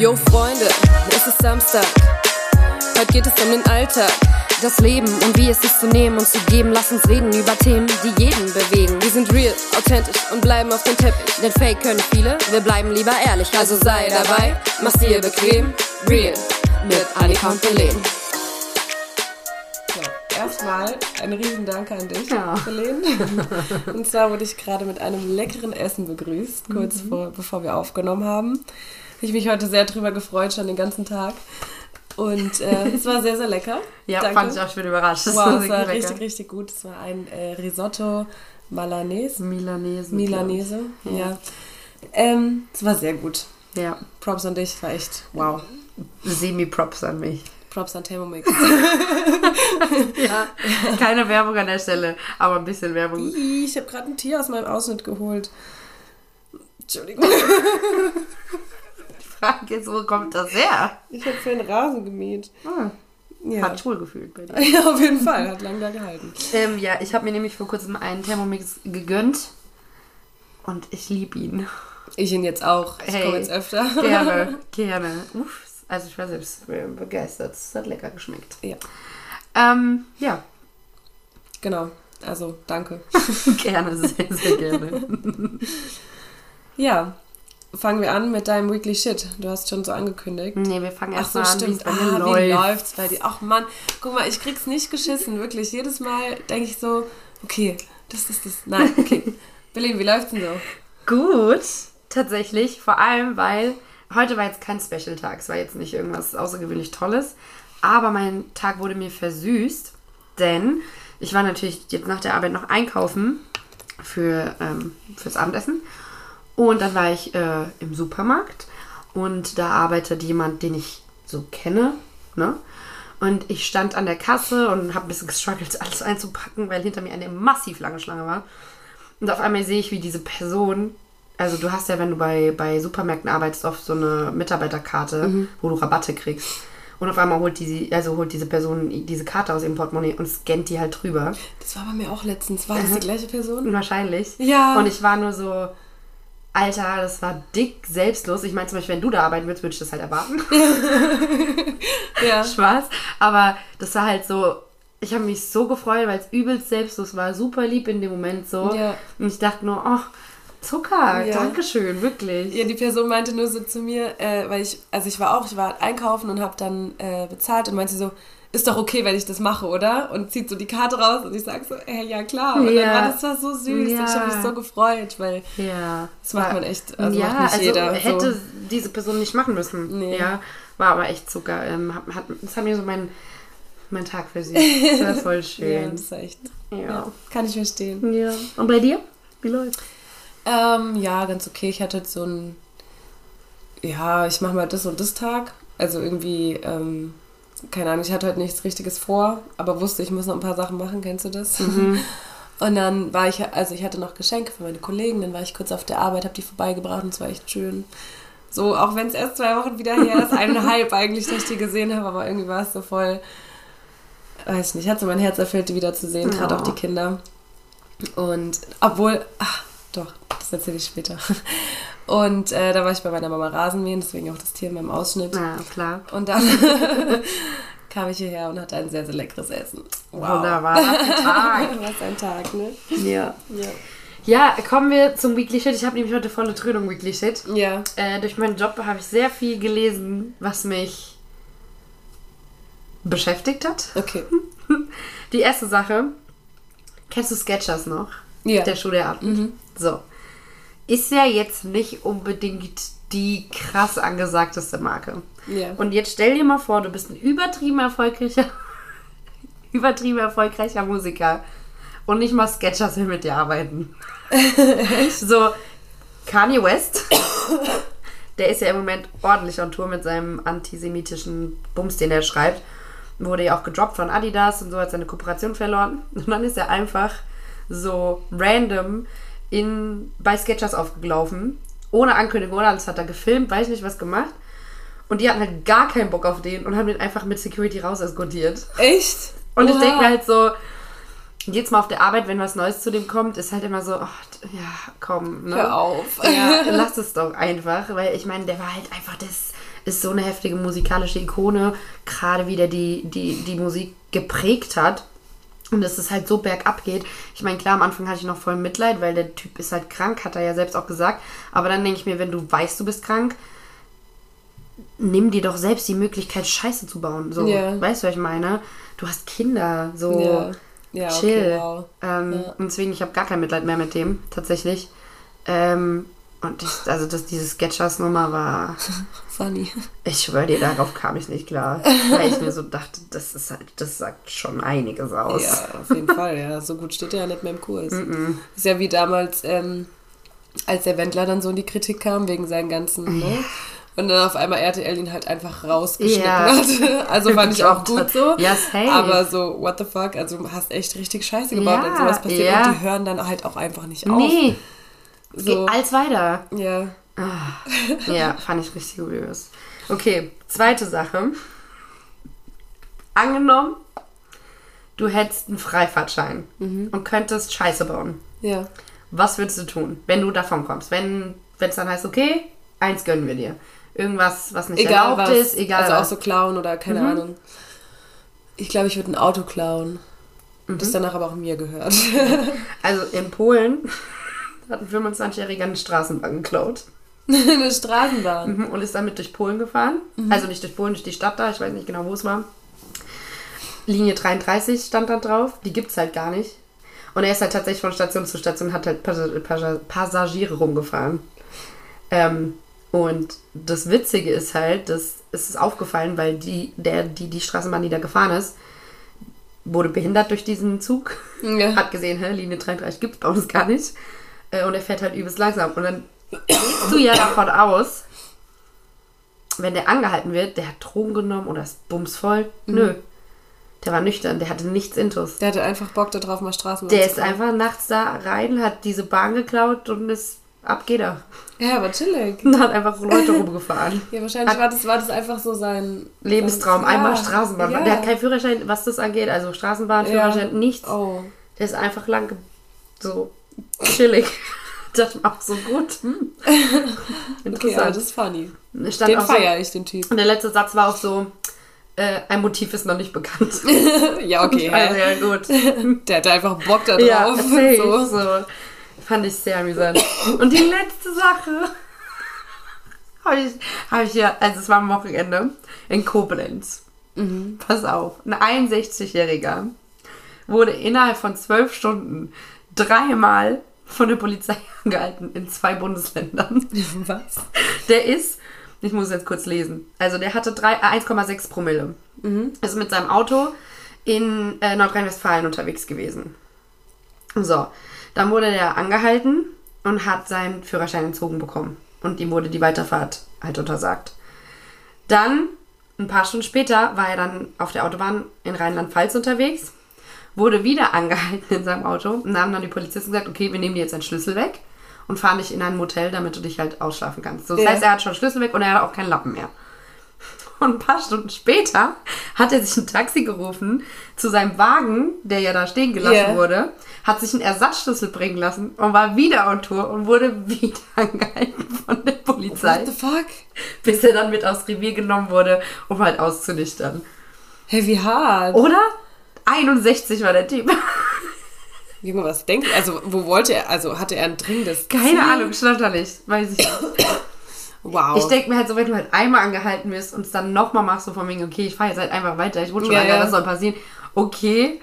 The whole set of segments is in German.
Yo Freunde, es ist Samstag. Heute geht es um den Alltag. Das Leben und wie es ist zu nehmen und zu geben. Lass uns reden über Themen, die jeden bewegen. Wir sind real, authentisch und bleiben auf dem Teppich. Denn Fake können viele, wir bleiben lieber ehrlich. Also sei dabei, mach's dir bequem. Real mit Annika und Belen. So, erstmal ein Riesendank an dich, Ja. Und zwar wurde ich gerade mit einem leckeren Essen begrüßt, kurz Mhm. vor, bevor wir aufgenommen haben. Ich mich heute sehr drüber gefreut, schon den ganzen Tag. Und äh, es war sehr, sehr lecker. Ja, Danke. fand ich auch, ich bin überrascht. Das Wow, es war lecker. richtig, richtig gut. Es war ein äh, Risotto Malanese. Milanese. Milanese, ich. ja. Ähm, es war sehr gut. Ja, Props an dich, war echt wow. Semi-Props an mich. Props an Thermomix. Ja, keine Werbung an der Stelle, aber ein bisschen Werbung. Ich habe gerade ein Tier aus meinem Ausschnitt geholt. Entschuldigung. Frage ist, wo kommt das her? Ich habe für einen Rasen gemäht. Hm, Ja. Hat schwul gefühlt bei dir. ja, auf jeden Fall. Hat lang da gehalten. Ähm, ja, ich habe mir nämlich vor kurzem einen Thermomix gegönnt und ich liebe ihn. Ich ihn jetzt auch. Ich Hey. komme jetzt öfter. Gerne, gerne. Uff, also ich war selbst begeistert. Es hat lecker geschmeckt. Ja. Ähm, ja, Genau. Also, danke. gerne, sehr, sehr gerne. Ja. Fangen wir an mit deinem Weekly Shit. Du hast schon so angekündigt. Nee, wir fangen Ach erst so, mal an, wie stimmt. bei Ah, mir wie läuft. läuft's bei dir? Ach Mann, guck mal, ich krieg's nicht geschissen, wirklich. Jedes Mal denke ich so, okay, das ist das. Nein, okay. Berlin, wie läuft's denn so? Gut, tatsächlich. Vor allem, weil heute war jetzt kein Special-Tag. Es war jetzt nicht irgendwas außergewöhnlich Tolles. Aber mein Tag wurde mir versüßt, denn ich war natürlich jetzt nach der Arbeit noch einkaufen für, ähm, fürs Abendessen. Und dann war ich äh, im Supermarkt und da arbeitet jemand, den ich so kenne. Ne? Und ich stand an der Kasse und habe ein bisschen gestruggelt, alles einzupacken, weil hinter mir eine massiv lange Schlange war. Und auf einmal sehe ich, wie diese Person, also du hast ja, wenn du bei, bei Supermärkten arbeitest, oft so eine Mitarbeiterkarte, wo du Rabatte kriegst. Und auf einmal holt, die, also holt diese Person diese Karte aus ihrem Portemonnaie und scannt die halt drüber. Das war bei mir auch letztens. War das die gleiche Person? Wahrscheinlich. Ja. Und ich war nur so, Alter, das war dick selbstlos. Ich meine zum Beispiel, wenn du da arbeiten würdest, würde ich das halt erwarten. Ja. Spaß. Aber das war halt so, ich habe mich so gefreut, weil es übelst selbstlos war. Super lieb in dem Moment so. Ja. Und ich dachte nur, oh, Zucker, Ja. Dankeschön, wirklich. Ja, die Person meinte nur so zu mir, äh, weil ich, also ich war auch, ich war einkaufen und habe dann äh, bezahlt und meinte so, ist doch okay, wenn ich das mache, oder? Und zieht so die Karte raus und ich sag so, ey, ja klar. Und Ja. dann war das war so süß und ich Ja. habe mich so gefreut, weil Ja. das macht man echt, also ja, macht nicht also jeder. hätte so. diese Person nicht machen müssen. Nee. Ja, war aber echt Zucker. Ähm, hat, hat, das hat mir so meinen mein Tag versüßt. Das war voll Ja, schön. das ist echt, Ja. ja, kann ich verstehen. ja. Und bei dir? Wie läuft's? Ähm, ja, ganz okay. Ich hatte jetzt so ein, ja, ich mache mal das und das Tag. Also irgendwie, ähm, keine Ahnung, ich hatte heute nichts Richtiges vor, aber wusste, ich muss noch ein paar Sachen machen. Kennst du das? Und dann war ich, also ich hatte noch Geschenke für meine Kollegen, dann war ich kurz auf der Arbeit, habe die vorbeigebracht und es war echt schön. So, auch wenn es erst zwei Wochen wieder her ist, eineinhalb eigentlich, dass ich die gesehen habe, aber irgendwie war es so voll, weiß ich nicht, hat so mein Herz erfüllt, die wieder zu sehen, gerade auch die Kinder. Und obwohl, ach, doch, das erzähle ich später. Und äh, da war ich bei meiner Mama Rasenmähen, deswegen auch das Tier in meinem Ausschnitt. Na, klar. Und dann kam ich hierher und hatte ein sehr, sehr leckeres Essen. Wunderbar. Tag. Was ein Tag, ne? Ja. Ja. Ja, kommen wir zum Weekly Shit. Ich habe nämlich heute volle Trönung Weekly Shit. Ja. Äh, durch meinen Job habe ich sehr viel gelesen, was mich beschäftigt hat. Okay. Die erste Sache, kennst du Sketchers noch? Ja. Der Schuh der Abend. So. Ist ja jetzt nicht unbedingt die krass angesagteste Marke. Ja. Und jetzt stell dir mal vor, du bist ein übertrieben erfolgreicher, übertrieben erfolgreicher Musiker. Und nicht mal Sketchers will mit dir arbeiten. so, Kanye West, der ist ja im Moment ordentlich on Tour mit seinem antisemitischen Bums, den er schreibt. Wurde ja auch gedroppt von Adidas und so hat seine Kooperation verloren. Und dann ist er einfach so random in, bei Sketchers aufgelaufen. Ohne Ankündigung, ohne alles hat er gefilmt, weiß nicht was gemacht. Und die hatten halt gar keinen Bock auf den und haben den einfach mit Security raus eskortiert. Echt? Und ich Oha. denke mir halt so, Jetzt mal auf der Arbeit, wenn was Neues zu dem kommt, ist halt immer so, ach, ja, komm, ne? Hör auf. Ja, lass es doch einfach, weil ich meine, der war halt einfach, das ist so eine heftige musikalische Ikone, gerade wie der die, die, die Musik geprägt hat. Und dass es halt so bergab geht. Ich meine, klar, am Anfang hatte ich noch voll Mitleid, weil der Typ ist halt krank, hat er ja selbst auch gesagt. Aber dann denke ich mir, wenn du weißt, du bist krank, nimm dir doch selbst die Möglichkeit, Scheiße zu bauen. So, Ja. weißt du, was ich meine? Du hast Kinder, so Ja. Ja, chill. okay, wow. ähm, deswegen, ich habe gar kein Mitleid mehr mit dem, tatsächlich. Ähm, und ich, also das, diese Sketchers-Nummer war, Funny. ich schwöre dir, darauf kam ich nicht klar. Weil ich mir so dachte, das ist halt, das sagt schon einiges aus. Ja, auf jeden Fall, ja. So gut steht er ja nicht mehr im Kurs. Ist ja wie damals, ähm, als der Wendler dann so in die Kritik kam, wegen seinen ganzen, ne? Und dann auf einmal RTL ihn halt einfach rausgeschnitten Ja. hat. Also fand ich auch gut so. Ja, safe. Aber so, what the fuck? Also du hast echt richtig Scheiße gebaut, Ja, wenn sowas passiert. ja. Und die hören dann halt auch einfach nicht auf. Nee, So, als weiter. ja. Ja, fand ich richtig kurios. Okay, zweite Sache. Angenommen, du hättest einen Freifahrtschein und könntest Scheiße bauen. Ja. Was würdest du tun, wenn du davon kommst? Wenn es dann heißt, okay, eins gönnen wir dir. Irgendwas, was nicht Egal erlaubt was. ist, egal also auch was. so klauen oder keine Ahnung. Ich glaube, ich würde ein Auto klauen. Das danach aber auch mir gehört. Also in Polen hat ein 25-Jähriger eine Straßenbahn geklaut Eine Straßenbahn. mhm, und ist damit durch Polen gefahren. Also nicht durch Polen, durch die Stadt da, ich weiß nicht genau, wo es war. Linie 33 stand da drauf, die gibt es halt gar nicht. Und er ist halt tatsächlich von Station zu Station, hat halt Pas Pas Passagiere rumgefahren. Ähm, und das Witzige ist halt, dass es ist aufgefallen, weil die, der, die, die Straßenbahn, die da gefahren ist, wurde behindert durch diesen Zug. Ja. Hat gesehen, hä, Linie 33 gibt es bei uns gar nicht. Äh, Und er fährt halt übelst langsam. Und dann gehst du ja davon aus, wenn der angehalten wird, der hat Drogen genommen oder ist bumsvoll. Nö. Der war nüchtern, der hatte nichts Intus. Der hatte einfach Bock darauf, mal Straßenbahn Der ist einfach nachts da rein, hat diese Bahn geklaut und ist ab geht er. Ja, aber chillig. Und hat einfach Leute rumgefahren. Ja, wahrscheinlich war das, war das einfach so sein Lebenstraum, sein- einmal Ja, Straßenbahn. Ja. Der hat keinen Führerschein, was das angeht, also Straßenbahn, Ja. Führerschein, nichts. Oh. Der ist einfach lang so chillig. Das war auch so gut. Hm. Okay, ja, Interessant. das ist funny. Stand Den auch so, feiere ich, den Typ. und der letzte Satz war auch so, äh, ein Motiv ist noch nicht bekannt. Ja, okay. Also ja, gut. Der hatte einfach Bock da drauf. Ja, so. so. Fand ich sehr amüsant. Und die letzte Sache habe ich, hab ich ja, also es war am Wochenende in Koblenz. Pass auf, ein 61-Jähriger wurde innerhalb von zwölf Stunden dreimal von der Polizei angehalten in zwei Bundesländern. Was? Der ist, ich muss jetzt kurz lesen, also der hatte drei- äh, 1,6 Promille. Ist mit seinem Auto in äh, Nordrhein-Westfalen unterwegs gewesen. So, dann wurde der angehalten und hat seinen Führerschein entzogen bekommen. Und ihm wurde die Weiterfahrt halt untersagt. Dann, ein paar Stunden später, war er dann auf der Autobahn in Rheinland-Pfalz unterwegs, wurde wieder angehalten in seinem Auto und dann haben dann die Polizisten gesagt, okay, wir nehmen dir jetzt einen Schlüssel weg und fahren dich in ein Motel, damit du dich halt ausschlafen kannst. So, das Ja. heißt, er hat schon Schlüssel weg und er hat auch keinen Lappen mehr. Und ein paar Stunden später hat er sich ein Taxi gerufen zu seinem Wagen, der ja da stehen gelassen Ja. wurde, hat sich einen Ersatzschlüssel bringen lassen und war wieder on Tour und wurde wieder angehalten von der Polizei, What the fuck? bis er dann mit aufs Revier genommen wurde, um halt auszunüchtern. Hey, wie hart. Oder? 61 war der Typ. Junge, was denkt Also, wo wollte er? Also, hatte er ein dringendes Keine Ziel? Ahnung, nicht. Weiß ich nicht. Wow. Ich denke mir halt so, wenn du halt einmal angehalten wirst und es dann nochmal machst, so von wegen, okay, ich fahre jetzt halt einfach weiter, ich wurde schon Ja, angehalten, ja. was soll passieren? Okay.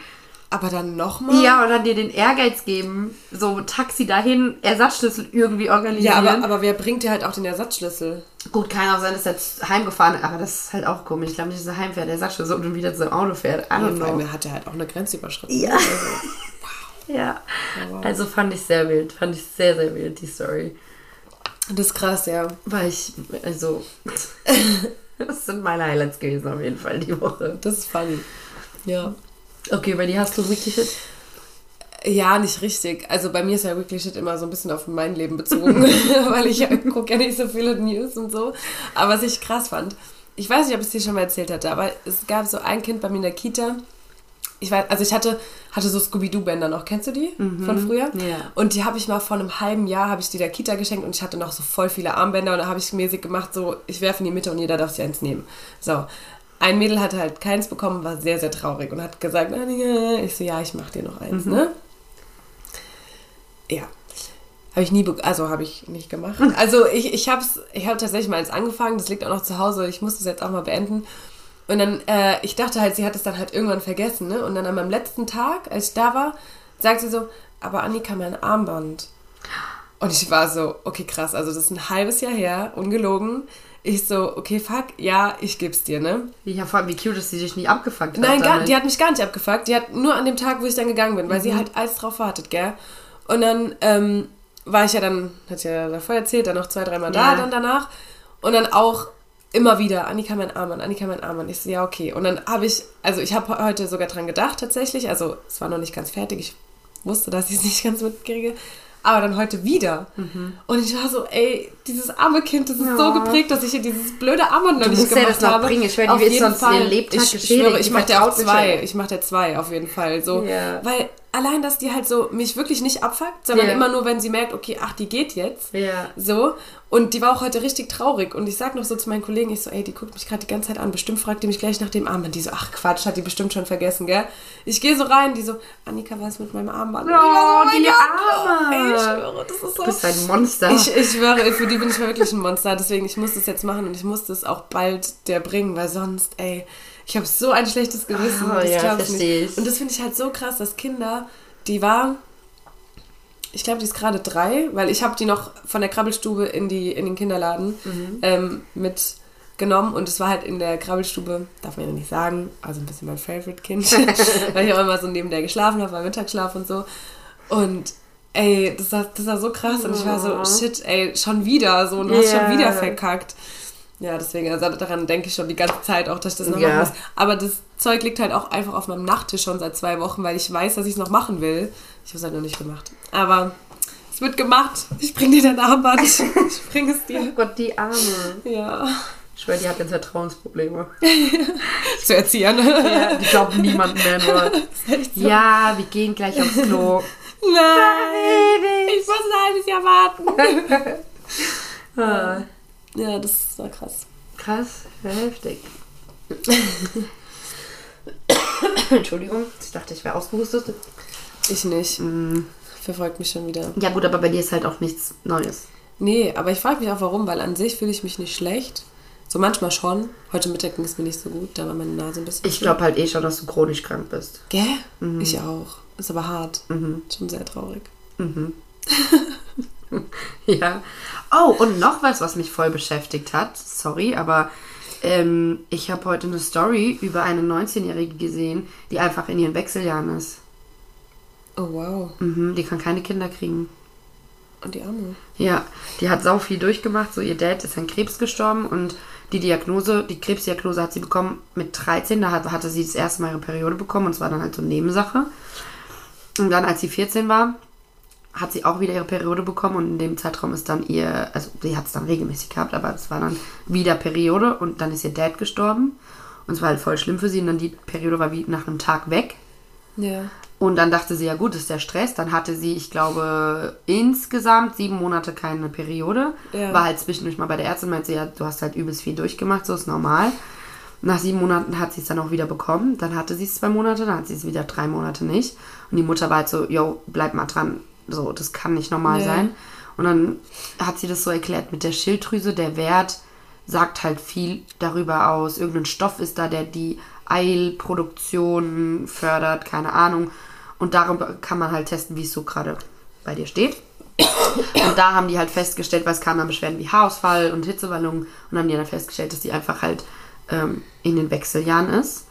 Aber dann nochmal? Ja, und dann dir den Ehrgeiz geben, so Taxi dahin, Ersatzschlüssel irgendwie Ja, organisieren. aber, aber wer bringt dir halt auch den Ersatzschlüssel? Gut, kann auch sein, dass er jetzt heimgefahren ist, aber das ist halt auch komisch. Ich glaube nicht, dass er heimfährt, der Ersatzschlüssel und dann wieder zu seinem Auto fährt. I Ja, don't vor know. hat er halt auch eine Grenze überschritten. Ja. Also, Ja. wow. Also fand ich sehr wild. Fand ich sehr, sehr wild, die Story. das ist krass, ja. Weil ich, also, das sind meine Highlights gewesen auf jeden Fall die Woche. Das ist funny. Ja. Okay, bei dir hast du Weekly Shit? Ja, nicht richtig. Also bei mir ist ja wirklich Shit immer so ein bisschen auf mein Leben bezogen, weil ich gucke ja nicht so viele News und so. Aber was ich krass fand, ich weiß nicht, ob ich es dir schon mal erzählt hatte, aber es gab so ein Kind bei mir in der Kita, ich weiß, also ich hatte, hatte so Scooby-Doo-Bänder noch, kennst du die von früher? Mhm. Ja. Und die habe ich mal vor einem halben Jahr, habe ich die der Kita geschenkt und ich hatte noch so voll viele Armbänder und da habe ich mäßig gemacht, so, ich werfe in die Mitte und jeder darf sich eins nehmen. So. Ein Mädel hatte halt keins bekommen, war sehr, sehr traurig und hat gesagt, ich so, ja, ich mach dir noch eins, Mhm. ne? Ja. Habe ich nie, also habe ich nicht gemacht. Also ich, ich habe ich hab tatsächlich mal eins angefangen, das liegt auch noch zu Hause, ich muss das jetzt auch mal beenden. Und dann, äh, ich dachte halt, sie hat es dann halt irgendwann vergessen, ne? Und dann an meinem letzten Tag, als ich da war, sagt sie so, aber Annika, mein Armband. Und ich war so, okay, krass, also das ist ein halbes Jahr her, ungelogen. Ich so, okay, fuck, ja, ich geb's dir, ne? Ja, vor allem, wie cute, dass sie dich nicht abgefuckt hat. Nein, gar, die hat mich gar nicht abgefuckt. Die hat nur an dem Tag, wo ich dann gegangen bin, weil Mhm. sie halt alles drauf wartet, gell? Und dann ähm, war ich ja dann, hat ja davor erzählt, dann noch zwei, dreimal da, Ja. dann danach. Und dann auch immer wieder, Annika, mein Armband, Annika, mein Armband. Ich so, ja, okay. Und dann habe ich, also ich habe heute sogar dran gedacht, tatsächlich. Also es war noch nicht ganz fertig. Ich wusste, dass ich es nicht ganz mitkriege. Aber dann heute wieder. Und ich war so, ey, dieses arme Kind, das ist so Ja. geprägt, dass ich hier dieses blöde Armband noch nicht musst ja gemacht das noch habe. bringen. Ich schwöre, die Auf wird jeden sonst Fall. ihren Lebtag ich, schwöre, ich mache dir auch zwei. Ich mache dir zwei auf jeden Fall. So, Ja. Weil allein, dass die halt so mich wirklich nicht abfuckt, sondern Ja. immer nur, wenn sie merkt, okay, ach, die geht jetzt. Ja. So. Und die war auch heute richtig traurig. Und ich sag noch so zu meinen Kollegen, ich so, ey, die guckt mich gerade die ganze Zeit an. Bestimmt fragt die mich gleich nach dem Armband. Die so, ach Quatsch, hat die bestimmt schon vergessen, gell? Ich gehe so rein, die so, Annika, was mit meinem Armband? Oh, mein die Gott, Arme. Ey, ich schwöre, das ist so. Du bist ein Monster. Ich, ich schwöre, für die bin ich wirklich ein Monster. Deswegen, ich muss das jetzt machen und ich muss das auch bald der bringen, weil sonst, ey, ich habe so ein schlechtes Gewissen. Oh, das ja, glaubst du versteh nicht. ich. Und das finde ich halt so krass, dass Kinder, die war, ich glaube, die ist gerade drei, weil ich habe die noch von der Krabbelstube in, die, in den Kinderladen Mhm. ähm, mitgenommen und es war halt in der Krabbelstube, darf man ja nicht sagen, also ein bisschen mein Favorite-Kind, weil ich auch immer so neben der geschlafen habe, beim Mittagsschlaf und so. Und ey, das war, das war so krass und ich war so, shit, ey, schon wieder so und du hast Ja. schon wieder verkackt. Ja, deswegen, also daran denke ich schon die ganze Zeit auch, dass ich das noch Ja. machen muss. Aber das Zeug liegt halt auch einfach auf meinem Nachttisch schon seit zwei Wochen, weil ich weiß, dass ich es noch machen will. Ich habe es halt noch nicht gemacht. Aber es wird gemacht. Ich bring dir dein Armband. Ich bring es Oh dir. Gott, die Arme. Ja. Ich schwöre, die hat jetzt Vertrauensprobleme. Zu erziehen. Ja, die glaubt niemand mehr nur. Ja, wir gehen gleich aufs Klo. Nein. Ich muss ein halbes Jahr warten. Ah, Ja, das war krass. krass, heftig. Entschuldigung, ich dachte, ich wäre ausgehustet. Ich nicht. Verfolgt mich schon wieder. Ja gut, aber bei dir ist halt auch nichts Neues. Nee, aber ich frage mich auch warum, weil an sich fühle ich mich nicht schlecht. So manchmal schon. Heute Mittag ging es mir nicht so gut, da war meine Nase ein bisschen. Ich glaube halt eh schon, dass du chronisch krank bist. Gell? Ich auch. Ist aber hart. Schon sehr traurig. Ja. Oh, und noch was, was mich voll beschäftigt hat. Sorry, aber ähm, ich habe heute eine Story über eine 19-Jährige gesehen, die einfach in ihren Wechseljahren ist. Oh wow. Mhm, die kann keine Kinder kriegen. Und die Arme. Ja, die hat sau viel durchgemacht. So, ihr Dad ist an Krebs gestorben und die Diagnose, die Krebsdiagnose hat sie bekommen mit 13. Da hat, hatte sie das erste Mal ihre Periode bekommen und es war dann halt so eine Nebensache. Und dann, als sie 14 war, hat sie auch wieder ihre Periode bekommen und in dem Zeitraum ist dann ihr, also sie hat es dann regelmäßig gehabt, aber es war dann wieder Periode und dann ist ihr Dad gestorben. Und es war halt voll schlimm für sie und dann die Periode war wie nach einem Tag weg. Ja. Und dann dachte sie, ja gut, ist der Stress. Dann hatte sie, ich glaube, insgesamt sieben Monate keine Periode. Ja. War halt zwischendurch mal bei der Ärztin, meinte sie, ja, du hast halt übelst viel durchgemacht, so ist normal. Nach sieben Monaten hat sie es dann auch wieder bekommen. Dann hatte sie es zwei Monate, dann hat sie es wieder drei Monate nicht. Und die Mutter war halt so, yo, bleib mal dran. So, das kann nicht normal Ja. sein. Und dann hat sie das so erklärt mit der Schilddrüse, der Wert sagt halt viel darüber aus. Irgendein Stoff ist da, der die Eilproduktion fördert, keine Ahnung. Und darüber kann man halt testen, wie es so gerade bei dir steht. Und da haben die halt festgestellt, weil es kamen dann Beschwerden wie Haarausfall und Hitzewallungen und haben die dann festgestellt, dass die einfach halt ähm, in den Wechseljahren ist.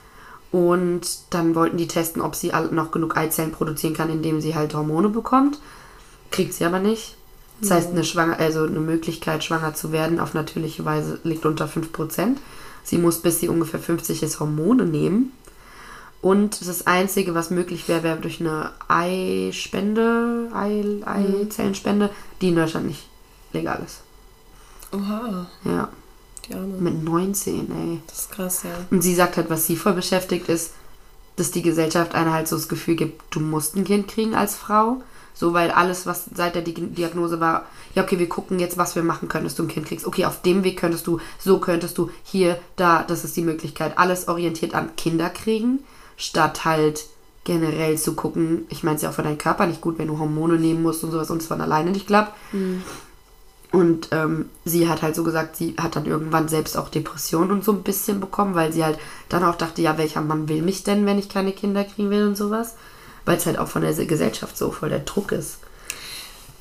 Und dann wollten die testen, ob sie noch genug Eizellen produzieren kann, indem sie halt Hormone bekommt. Kriegt sie aber nicht. Das heißt, eine, Schwanger also eine Möglichkeit, schwanger zu werden, auf natürliche Weise liegt unter 5%. Sie muss, bis sie ungefähr 50 ist, Hormone nehmen. Und das Einzige, was möglich wäre, wäre durch eine Eispende, Ei, Eizellenspende, die in Deutschland nicht legal ist. Oha. Ja, Die Arme. mit 19, ey. Das ist krass, ja. Und sie sagt halt, was sie voll beschäftigt ist, dass die Gesellschaft einem halt so das Gefühl gibt, du musst ein Kind kriegen als Frau. So, weil alles, was seit der Di- Diagnose war, ja, okay, wir gucken jetzt, was wir machen können, dass du ein Kind kriegst. Okay, auf dem Weg könntest du, so könntest du, hier, da, das ist die Möglichkeit. Alles orientiert an Kinder kriegen, statt halt generell zu gucken, ich meine es ja auch für deinen Körper nicht gut, wenn du Hormone nehmen musst und sowas und es von alleine nicht klappt. Und ähm, sie hat halt so gesagt, sie hat dann irgendwann selbst auch Depressionen und so ein bisschen bekommen, weil sie halt dann auch dachte, ja, welcher Mann will mich denn, wenn ich keine Kinder kriegen will und sowas. Weil es halt auch von der Gesellschaft so voll der Druck ist.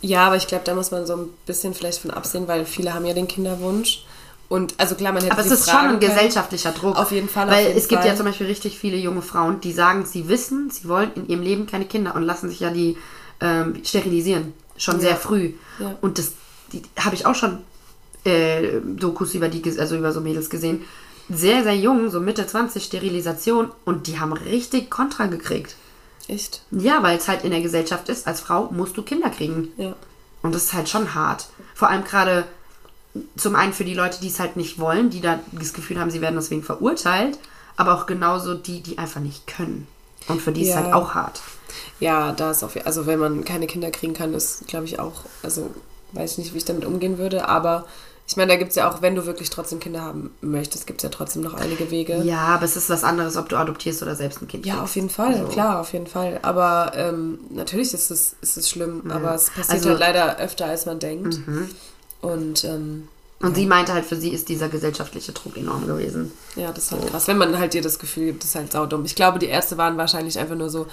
Ja, aber ich glaube, da muss man so ein bisschen vielleicht von absehen, weil viele haben ja den Kinderwunsch. Und also klar, man hätte Aber es ist schon ein gesellschaftlicher Druck. Auf jeden Fall, auf Weil jeden es gibt Fall. ja zum Beispiel richtig viele junge Frauen, die sagen, sie wissen, sie wollen in ihrem Leben keine Kinder und lassen sich ja die ähm, sterilisieren. Schon sehr früh. Ja. Und das die habe ich auch schon äh, Dokus über die, also über so Mädels gesehen. Sehr, sehr jung, so Mitte 20, Sterilisation und die haben richtig Kontra gekriegt. Echt? Ja, weil es halt in der Gesellschaft ist, als Frau musst du Kinder kriegen. Ja. Und das ist halt schon hart. Vor allem gerade zum einen für die Leute, die es halt nicht wollen, die da das Gefühl haben, sie werden deswegen verurteilt, aber auch genauso die, die einfach nicht können. Und für die ist es Ja. halt auch hart. Ja, da ist auf also wenn man keine Kinder kriegen kann, ist glaube ich auch, also weiß ich nicht, wie ich damit umgehen würde, aber ich meine, da gibt es ja auch, wenn du wirklich trotzdem Kinder haben möchtest, gibt es ja trotzdem noch einige Wege. Ja, aber es ist was anderes, ob du adoptierst oder selbst ein Kind Ja, kriegst. auf jeden Fall, Also, klar, auf jeden Fall. Aber ähm, natürlich ist es, ist es schlimm, aber es passiert Also- halt leider öfter, als man denkt. Und ähm, Und sie meinte halt, für sie ist dieser gesellschaftliche Druck enorm gewesen. ja, das ist halt krass. Wenn man halt dir das Gefühl gibt, das ist halt saudumm. Ich glaube, die Ärzte waren wahrscheinlich einfach nur so,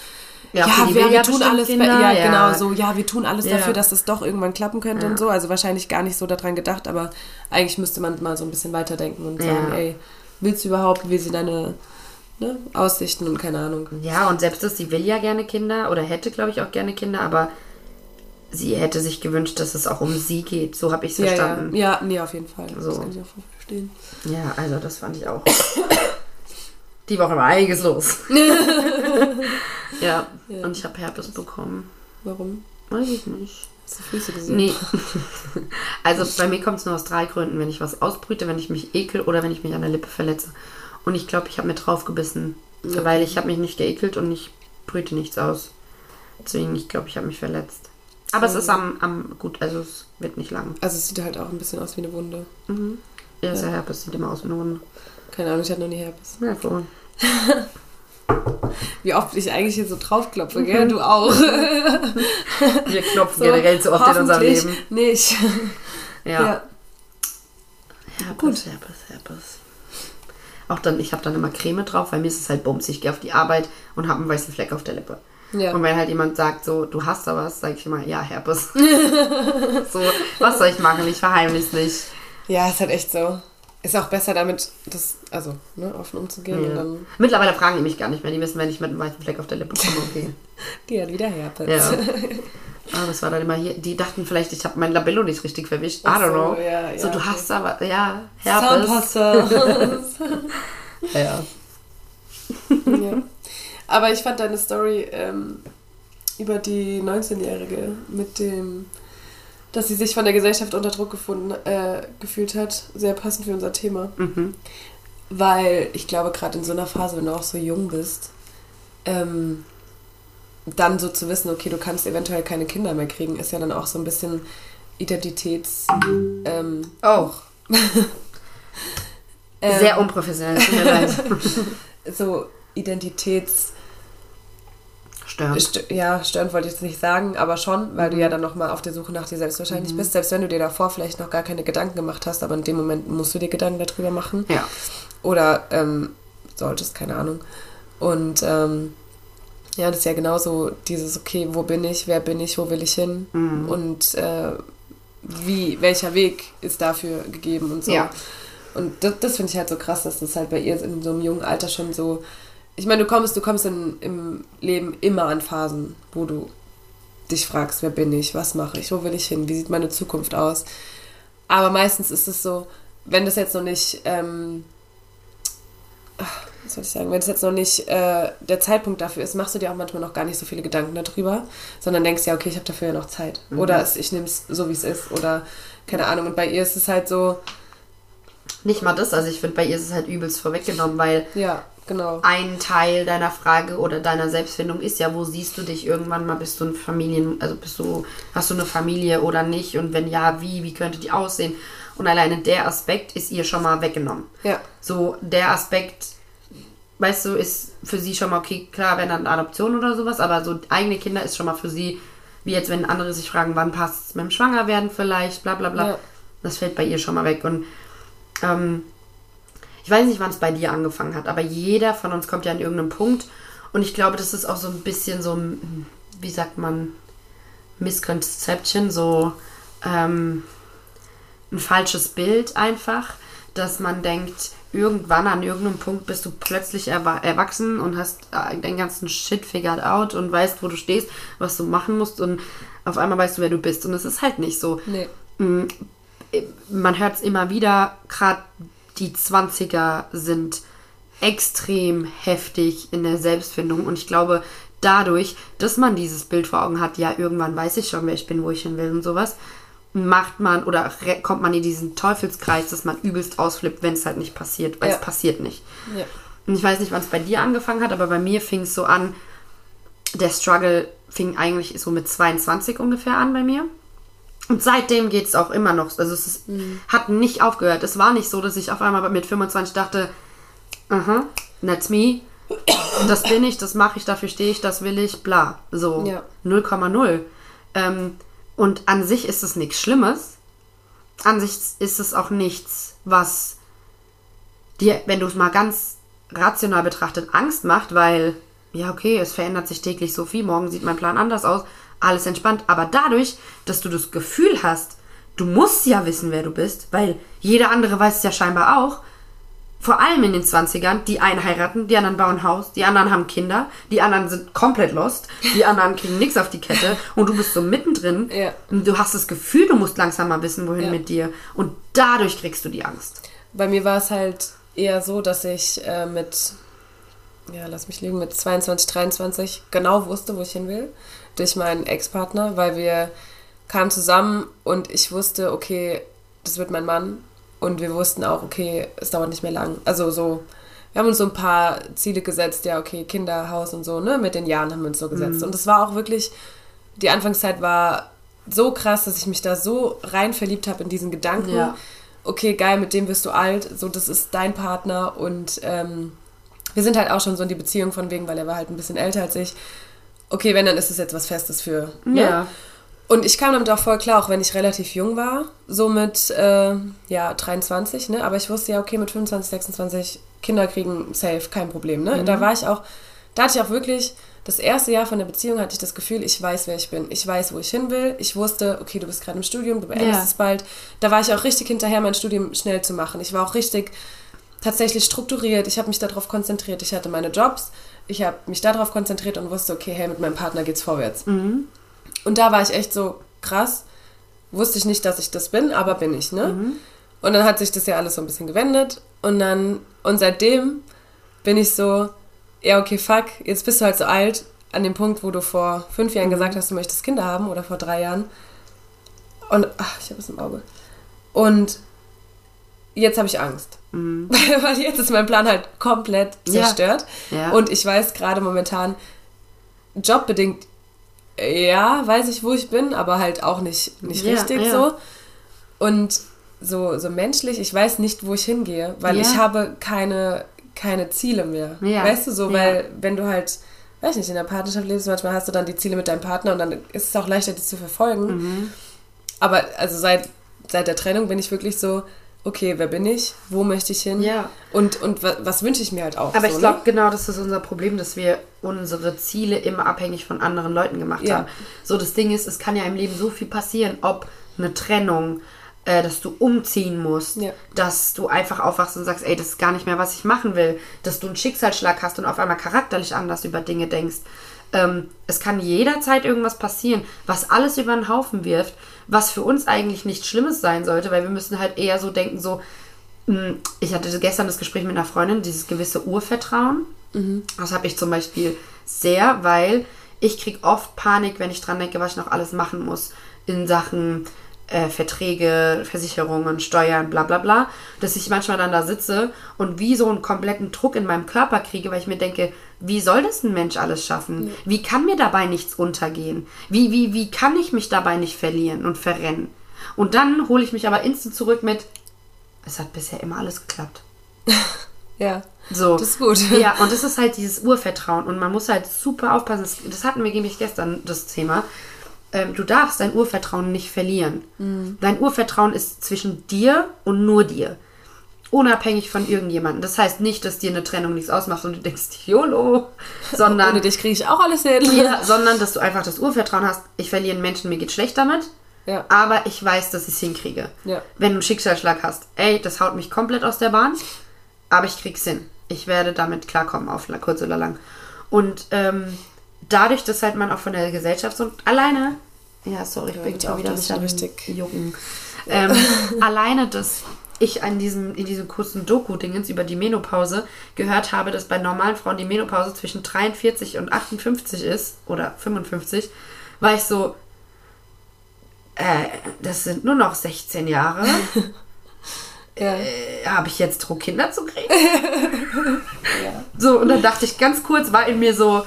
ja, die wir, wir ja tun alles, Kinder, ja, ja. genau so, ja, wir tun alles Ja. dafür, dass es doch irgendwann klappen könnte und so. Also wahrscheinlich gar nicht so daran gedacht, aber eigentlich müsste man mal so ein bisschen weiterdenken und sagen, Ja. ey, willst du überhaupt, wie sind deine ne, Aussichten und keine Ahnung. Ja, und selbst das, sie will ja gerne Kinder oder hätte, glaube ich, auch gerne Kinder, aber sie hätte sich gewünscht, dass es auch um sie geht. So habe ich es Ja, ja, verstanden. ja, nee, auf jeden Fall. Das So. kann ich auch verstehen. Ja, also das fand ich auch. Die Woche war einiges los. ja, und ich habe Herpes bekommen. Warum? Weiß ich nicht. Hast du Füße gesehen? Nee. also bei mir kommt es nur aus drei Gründen. Wenn ich was ausbrüte, wenn ich mich ekel oder wenn ich mich an der Lippe verletze. Und ich glaube, ich habe mir drauf gebissen. Weil ich habe mich nicht geekelt und ich brüte nichts aus. Deswegen, ich glaube, ich habe mich verletzt. Aber es ist am, am gut, also es wird nicht lang. Also es sieht halt auch ein bisschen aus wie eine Wunde. Ja, ist ja Herpes, sieht immer aus wie eine Wunde. Keine Ahnung, ich hatte noch nie Herpes. Ja, voll. Wie oft ich eigentlich hier so draufklopfe, gell? Du auch. Wir klopfen So, generell zu oft in unserem Leben. Nicht. Ja. Ja. Herpes, Gut. Herpes, Herpes. Auch dann, ich habe dann immer Creme drauf, weil mir ist es halt bums. Ich gehe auf die Arbeit und habe einen weißen Fleck auf der Lippe. Ja. Und wenn halt jemand sagt, so, du hast da was, sage ich immer, ja, Herpes. so, was soll ich machen? Ich verheimliche nicht. Ja, ist halt echt so. Ist auch besser damit, das, also, ne, offen umzugehen und Ja. dann, Mittlerweile fragen die mich gar nicht mehr. Die wissen, wenn ich mit einem weißen Fleck auf der Lippe komme, okay. die hat wieder Herpes. Ja. Aber es war dann immer hier. Die dachten vielleicht, ich habe mein Labello nicht richtig verwischt. I don't so, know. ja, so, ja, du okay. hast aber, ja, Herpes. Ja. ja. Aber ich fand deine Story ähm, über die 19-Jährige mit dem, dass sie sich von der Gesellschaft unter Druck gefunden, äh, gefühlt hat, sehr passend für unser Thema. Mhm. Weil ich glaube, gerade in so einer Phase, wenn du auch so jung bist, ähm, dann so zu wissen, okay, du kannst eventuell keine Kinder mehr kriegen, ist ja dann auch so ein bisschen Identitäts... Ähm, Oh. ähm, Sehr unprofessionell, tut mir leid. so Identitäts... Störend. St ja, störend wollte ich jetzt nicht sagen, aber schon, weil du ja dann nochmal auf der Suche nach dir selbst wahrscheinlich bist, selbst wenn du dir davor vielleicht noch gar keine Gedanken gemacht hast, aber in dem Moment musst du dir Gedanken darüber machen. Ja. Oder ähm, solltest, keine Ahnung. Und ähm, ja, das ist ja genauso dieses, okay, wo bin ich, wer bin ich, wo will ich hin und äh, wie, welcher Weg ist dafür gegeben und so. Ja. Und das, das finde ich halt so krass, dass das halt bei ihr in so einem jungen Alter schon so. Ich meine, du kommst, du kommst in, im Leben immer an Phasen, wo du dich fragst, wer bin ich, was mache ich, wo will ich hin, wie sieht meine Zukunft aus. Aber meistens ist es so, wenn das jetzt noch nicht, ähm, ach, was soll ich sagen, wenn es jetzt noch nicht äh, der Zeitpunkt dafür ist, machst du dir auch manchmal noch gar nicht so viele Gedanken darüber, sondern denkst ja, okay, ich habe dafür ja noch Zeit. Oder es, ich nehme es so, wie es ist. Oder keine Ahnung. Und bei ihr ist es halt so, Nicht mal das, also ich finde, bei ihr ist es halt übelst vorweggenommen, weil ja, genau. ein Teil deiner Frage oder deiner Selbstfindung ist ja, wo siehst du dich irgendwann mal? Bist du ein Familien, also bist du, hast du eine Familie oder nicht? Und wenn ja, wie, wie könnte die aussehen? Und alleine der Aspekt ist ihr schon mal weggenommen. Ja. So, der Aspekt, weißt du, ist für sie schon mal okay, klar, wenn dann Adoption oder sowas, aber so eigene Kinder ist schon mal für sie, wie jetzt, wenn andere sich fragen, wann passt es mit dem Schwangerwerden vielleicht, bla bla bla. Ja. Das fällt bei ihr schon mal weg. Und ähm, ich weiß nicht, wann es bei dir angefangen hat, aber jeder von uns kommt ja an irgendeinem Punkt. Und ich glaube, das ist auch so ein bisschen so, ein, wie sagt man, Misconception, so ähm, ein falsches Bild einfach, dass man denkt, irgendwann an irgendeinem Punkt bist du plötzlich erwa erwachsen und hast äh, den ganzen Shit figured out und weißt, wo du stehst, was du machen musst und auf einmal weißt du, wer du bist. Und es ist halt nicht so Nee. man hört es immer wieder, gerade die 20er sind extrem heftig in der Selbstfindung und ich glaube, dadurch, dass man dieses Bild vor Augen hat, ja, irgendwann weiß ich schon, wer ich bin, wo ich hin will und sowas, macht man oder kommt man in diesen Teufelskreis, dass man übelst ausflippt, wenn es halt nicht passiert, weil Ja. es passiert nicht. Ja. Und ich weiß nicht, wann es bei dir angefangen hat, aber bei mir fing es so an, der Struggle fing eigentlich so mit 22 ungefähr an bei mir. Und seitdem geht es auch immer noch. Also es ist, hat nicht aufgehört. Es war nicht so, dass ich auf einmal mit 25 dachte, aha, that's me. Das bin ich, das mache ich, dafür stehe ich, das will ich, bla. So Ja. 0,0. Ähm, und an sich ist es nichts Schlimmes. An sich ist es auch nichts, was dir, wenn du es mal ganz rational betrachtet, Angst macht, weil, ja, okay, es verändert sich täglich so viel, morgen sieht mein Plan anders aus, alles entspannt. Aber dadurch, dass du das Gefühl hast, du musst ja wissen, wer du bist, weil jeder andere weiß es ja scheinbar auch, vor allem in den 20ern, die einen heiraten, die anderen bauen Haus, die anderen haben Kinder, die anderen sind komplett lost, die anderen kriegen nichts auf die Kette und du bist so mittendrin Ja. und du hast das Gefühl, du musst langsam mal wissen, wohin Ja. mit dir und dadurch kriegst du die Angst. Bei mir war es halt eher so, dass ich äh, mit, ja, lass mich lügen, mit 22, 23 genau wusste, wo ich hin will. Durch meinen Ex-Partner, weil wir kamen zusammen und ich wusste, okay, das wird mein Mann. Und wir wussten auch, okay, es dauert nicht mehr lang. Also so, wir haben uns so ein paar Ziele gesetzt, ja, okay, Kinder, Haus und so, ne? Mit den Jahren haben wir uns so gesetzt. Und es war auch wirklich, die Anfangszeit war so krass, dass ich mich da so rein verliebt habe in diesen Gedanken. Ja. Okay, geil, mit dem wirst du alt, so, das ist dein Partner und ähm, wir sind halt auch schon so in die Beziehung von wegen, weil er war halt ein bisschen älter als ich. Okay, wenn, dann ist es jetzt was Festes für. Ne? Ja. Und ich kam damit auch voll klar, auch wenn ich relativ jung war, so mit äh, ja, 23, ne? Aber ich wusste ja, okay, mit 25, 26 Kinder kriegen safe, kein Problem, ne? Da war ich auch, da hatte ich auch wirklich, das erste Jahr von der Beziehung hatte ich das Gefühl, ich weiß, wer ich bin. Ich weiß, wo ich hin will. Ich wusste, okay, du bist gerade im Studium, du beendest Ja. es bald. Da war ich auch richtig hinterher, mein Studium schnell zu machen. Ich war auch richtig tatsächlich strukturiert. Ich habe mich darauf konzentriert. Ich hatte meine Jobs. Ich habe mich darauf konzentriert und wusste, okay, hey, mit meinem Partner geht's vorwärts. Und da war ich echt so krass. Wusste ich nicht, dass ich das bin, aber bin ich, ne? Und dann hat sich das ja alles so ein bisschen gewendet. Und dann, und seitdem bin ich so, ja, okay, fuck, jetzt bist du halt so alt, an dem Punkt, wo du vor fünf Jahren gesagt hast, du möchtest Kinder haben oder vor drei Jahren. Und, ach, ich habe es im Auge. Und jetzt habe ich Angst. Weil jetzt ist mein Plan halt komplett Ja. zerstört. Ja. Und ich weiß gerade momentan, jobbedingt, ja, weiß ich, wo ich bin, aber halt auch nicht, nicht Ja, richtig ja. so. Und so, so menschlich, ich weiß nicht, wo ich hingehe, weil Ja. ich habe keine, keine Ziele mehr. Ja. Weißt du, so, Ja. weil wenn du halt, weiß nicht, in der Partnerschaft lebst, manchmal hast du dann die Ziele mit deinem Partner und dann ist es auch leichter, die zu verfolgen. Mhm. Aber also seit, seit der Trennung bin ich wirklich so, okay, wer bin ich? Wo möchte ich hin? Ja. Und, und was, was wünsche ich mir halt auch? Aber so, ich glaube, ne? genau das ist unser Problem, dass wir unsere Ziele immer abhängig von anderen Leuten gemacht Ja. haben. So, das Ding ist, es kann ja im Leben so viel passieren, ob eine Trennung, äh, dass du umziehen musst, Ja. dass du einfach aufwachst und sagst, ey, das ist gar nicht mehr, was ich machen will, dass du einen Schicksalsschlag hast und auf einmal charakterlich anders über Dinge denkst. Ähm, es kann jederzeit irgendwas passieren, was alles über den Haufen wirft, was für uns eigentlich nichts Schlimmes sein sollte, weil wir müssen halt eher so denken, so, mh, ich hatte gestern das Gespräch mit einer Freundin, dieses gewisse Urvertrauen. Das habe ich zum Beispiel sehr, weil ich kriege oft Panik, wenn ich dran denke, was ich noch alles machen muss in Sachen äh, Verträge, Versicherungen, Steuern, bla bla bla, dass ich manchmal dann da sitze und wie so einen kompletten Druck in meinem Körper kriege, weil ich mir denke, wie soll das ein Mensch alles schaffen? Wie kann mir dabei nichts untergehen? Wie, wie, wie kann ich mich dabei nicht verlieren und verrennen? Und dann hole ich mich aber instant zurück mit, es hat bisher immer alles geklappt. Ja. So. Das ist gut. Ja, und das ist halt dieses Urvertrauen. Und man muss halt super aufpassen. Das, das hatten wir nämlich gestern, das Thema. Ähm, du darfst dein Urvertrauen nicht verlieren. Dein Urvertrauen ist zwischen dir und nur dir. Unabhängig von irgendjemandem. Das heißt nicht, dass dir eine Trennung nichts ausmacht und du denkst, YOLO, sondern, Ohne dich kriege ich auch alles hin. ja, sondern dass du einfach das Urvertrauen hast, ich verliere einen Menschen, mir geht schlecht damit, Ja. aber ich weiß, dass ich es hinkriege. Ja. Wenn du einen Schicksalsschlag hast, ey, das haut mich komplett aus der Bahn, aber ich krieg's hin. Ich werde damit klarkommen, auf kurz oder lang. Und ähm, dadurch, dass halt man auch von der Gesellschaft so alleine, ja, sorry, ich bin ich auch, wieder das nicht richtig. Jucken. Ähm, alleine, dass ich an diesem, in diesem kurzen Doku-Dingens über die Menopause gehört habe, dass bei normalen Frauen die Menopause zwischen 43 und 58 ist, oder 55, war ich so, äh, das sind nur noch 16 Jahre. Ja. Äh, habe ich jetzt Druck, Kinder zu kriegen? So, und dann dachte ich ganz kurz, war in mir so,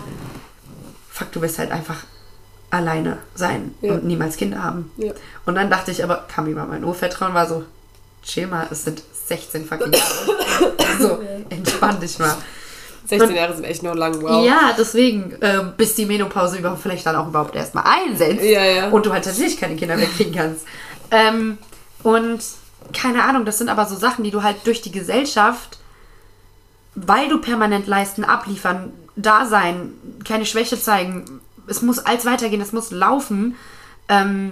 fuck, du wirst halt einfach alleine sein Ja. und niemals Kinder haben. Ja. Und dann dachte ich aber, kam mir mal mein Urvertrauen, war so, chill mal, es sind 16 fucking Jahre. so, entspann dich mal. 16 Jahre sind echt nur lang, wow. Ja, deswegen, ähm, bis die Menopause überhaupt vielleicht dann auch überhaupt erstmal einsetzt. Ja, ja. Und du halt tatsächlich keine Kinder mehr kriegen kannst. Ähm, und keine Ahnung, das sind aber so Sachen, die du halt durch die Gesellschaft, weil du permanent leisten, abliefern, da sein, keine Schwäche zeigen, es muss alles weitergehen, es muss laufen. Ähm,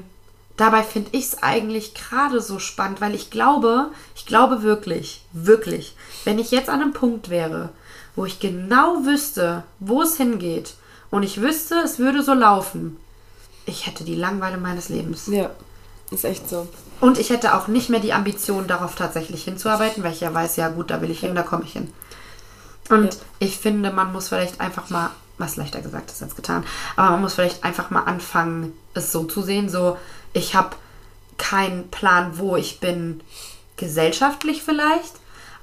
dabei finde ich es eigentlich gerade so spannend, weil ich glaube, ich glaube wirklich, wirklich, wenn ich jetzt an einem Punkt wäre, wo ich genau wüsste, wo es hingeht und ich wüsste, es würde so laufen, ich hätte die Langweile meines Lebens. Ja, ist echt so. Und ich hätte auch nicht mehr die Ambition, darauf tatsächlich hinzuarbeiten, weil ich ja weiß, ja gut, da will ich hin, da komme ich hin. Und Ja. ich finde, man muss vielleicht einfach mal, was leichter gesagt ist als getan, aber man muss vielleicht einfach mal anfangen, es so zu sehen, so, ich habe keinen Plan, wo ich bin, gesellschaftlich vielleicht,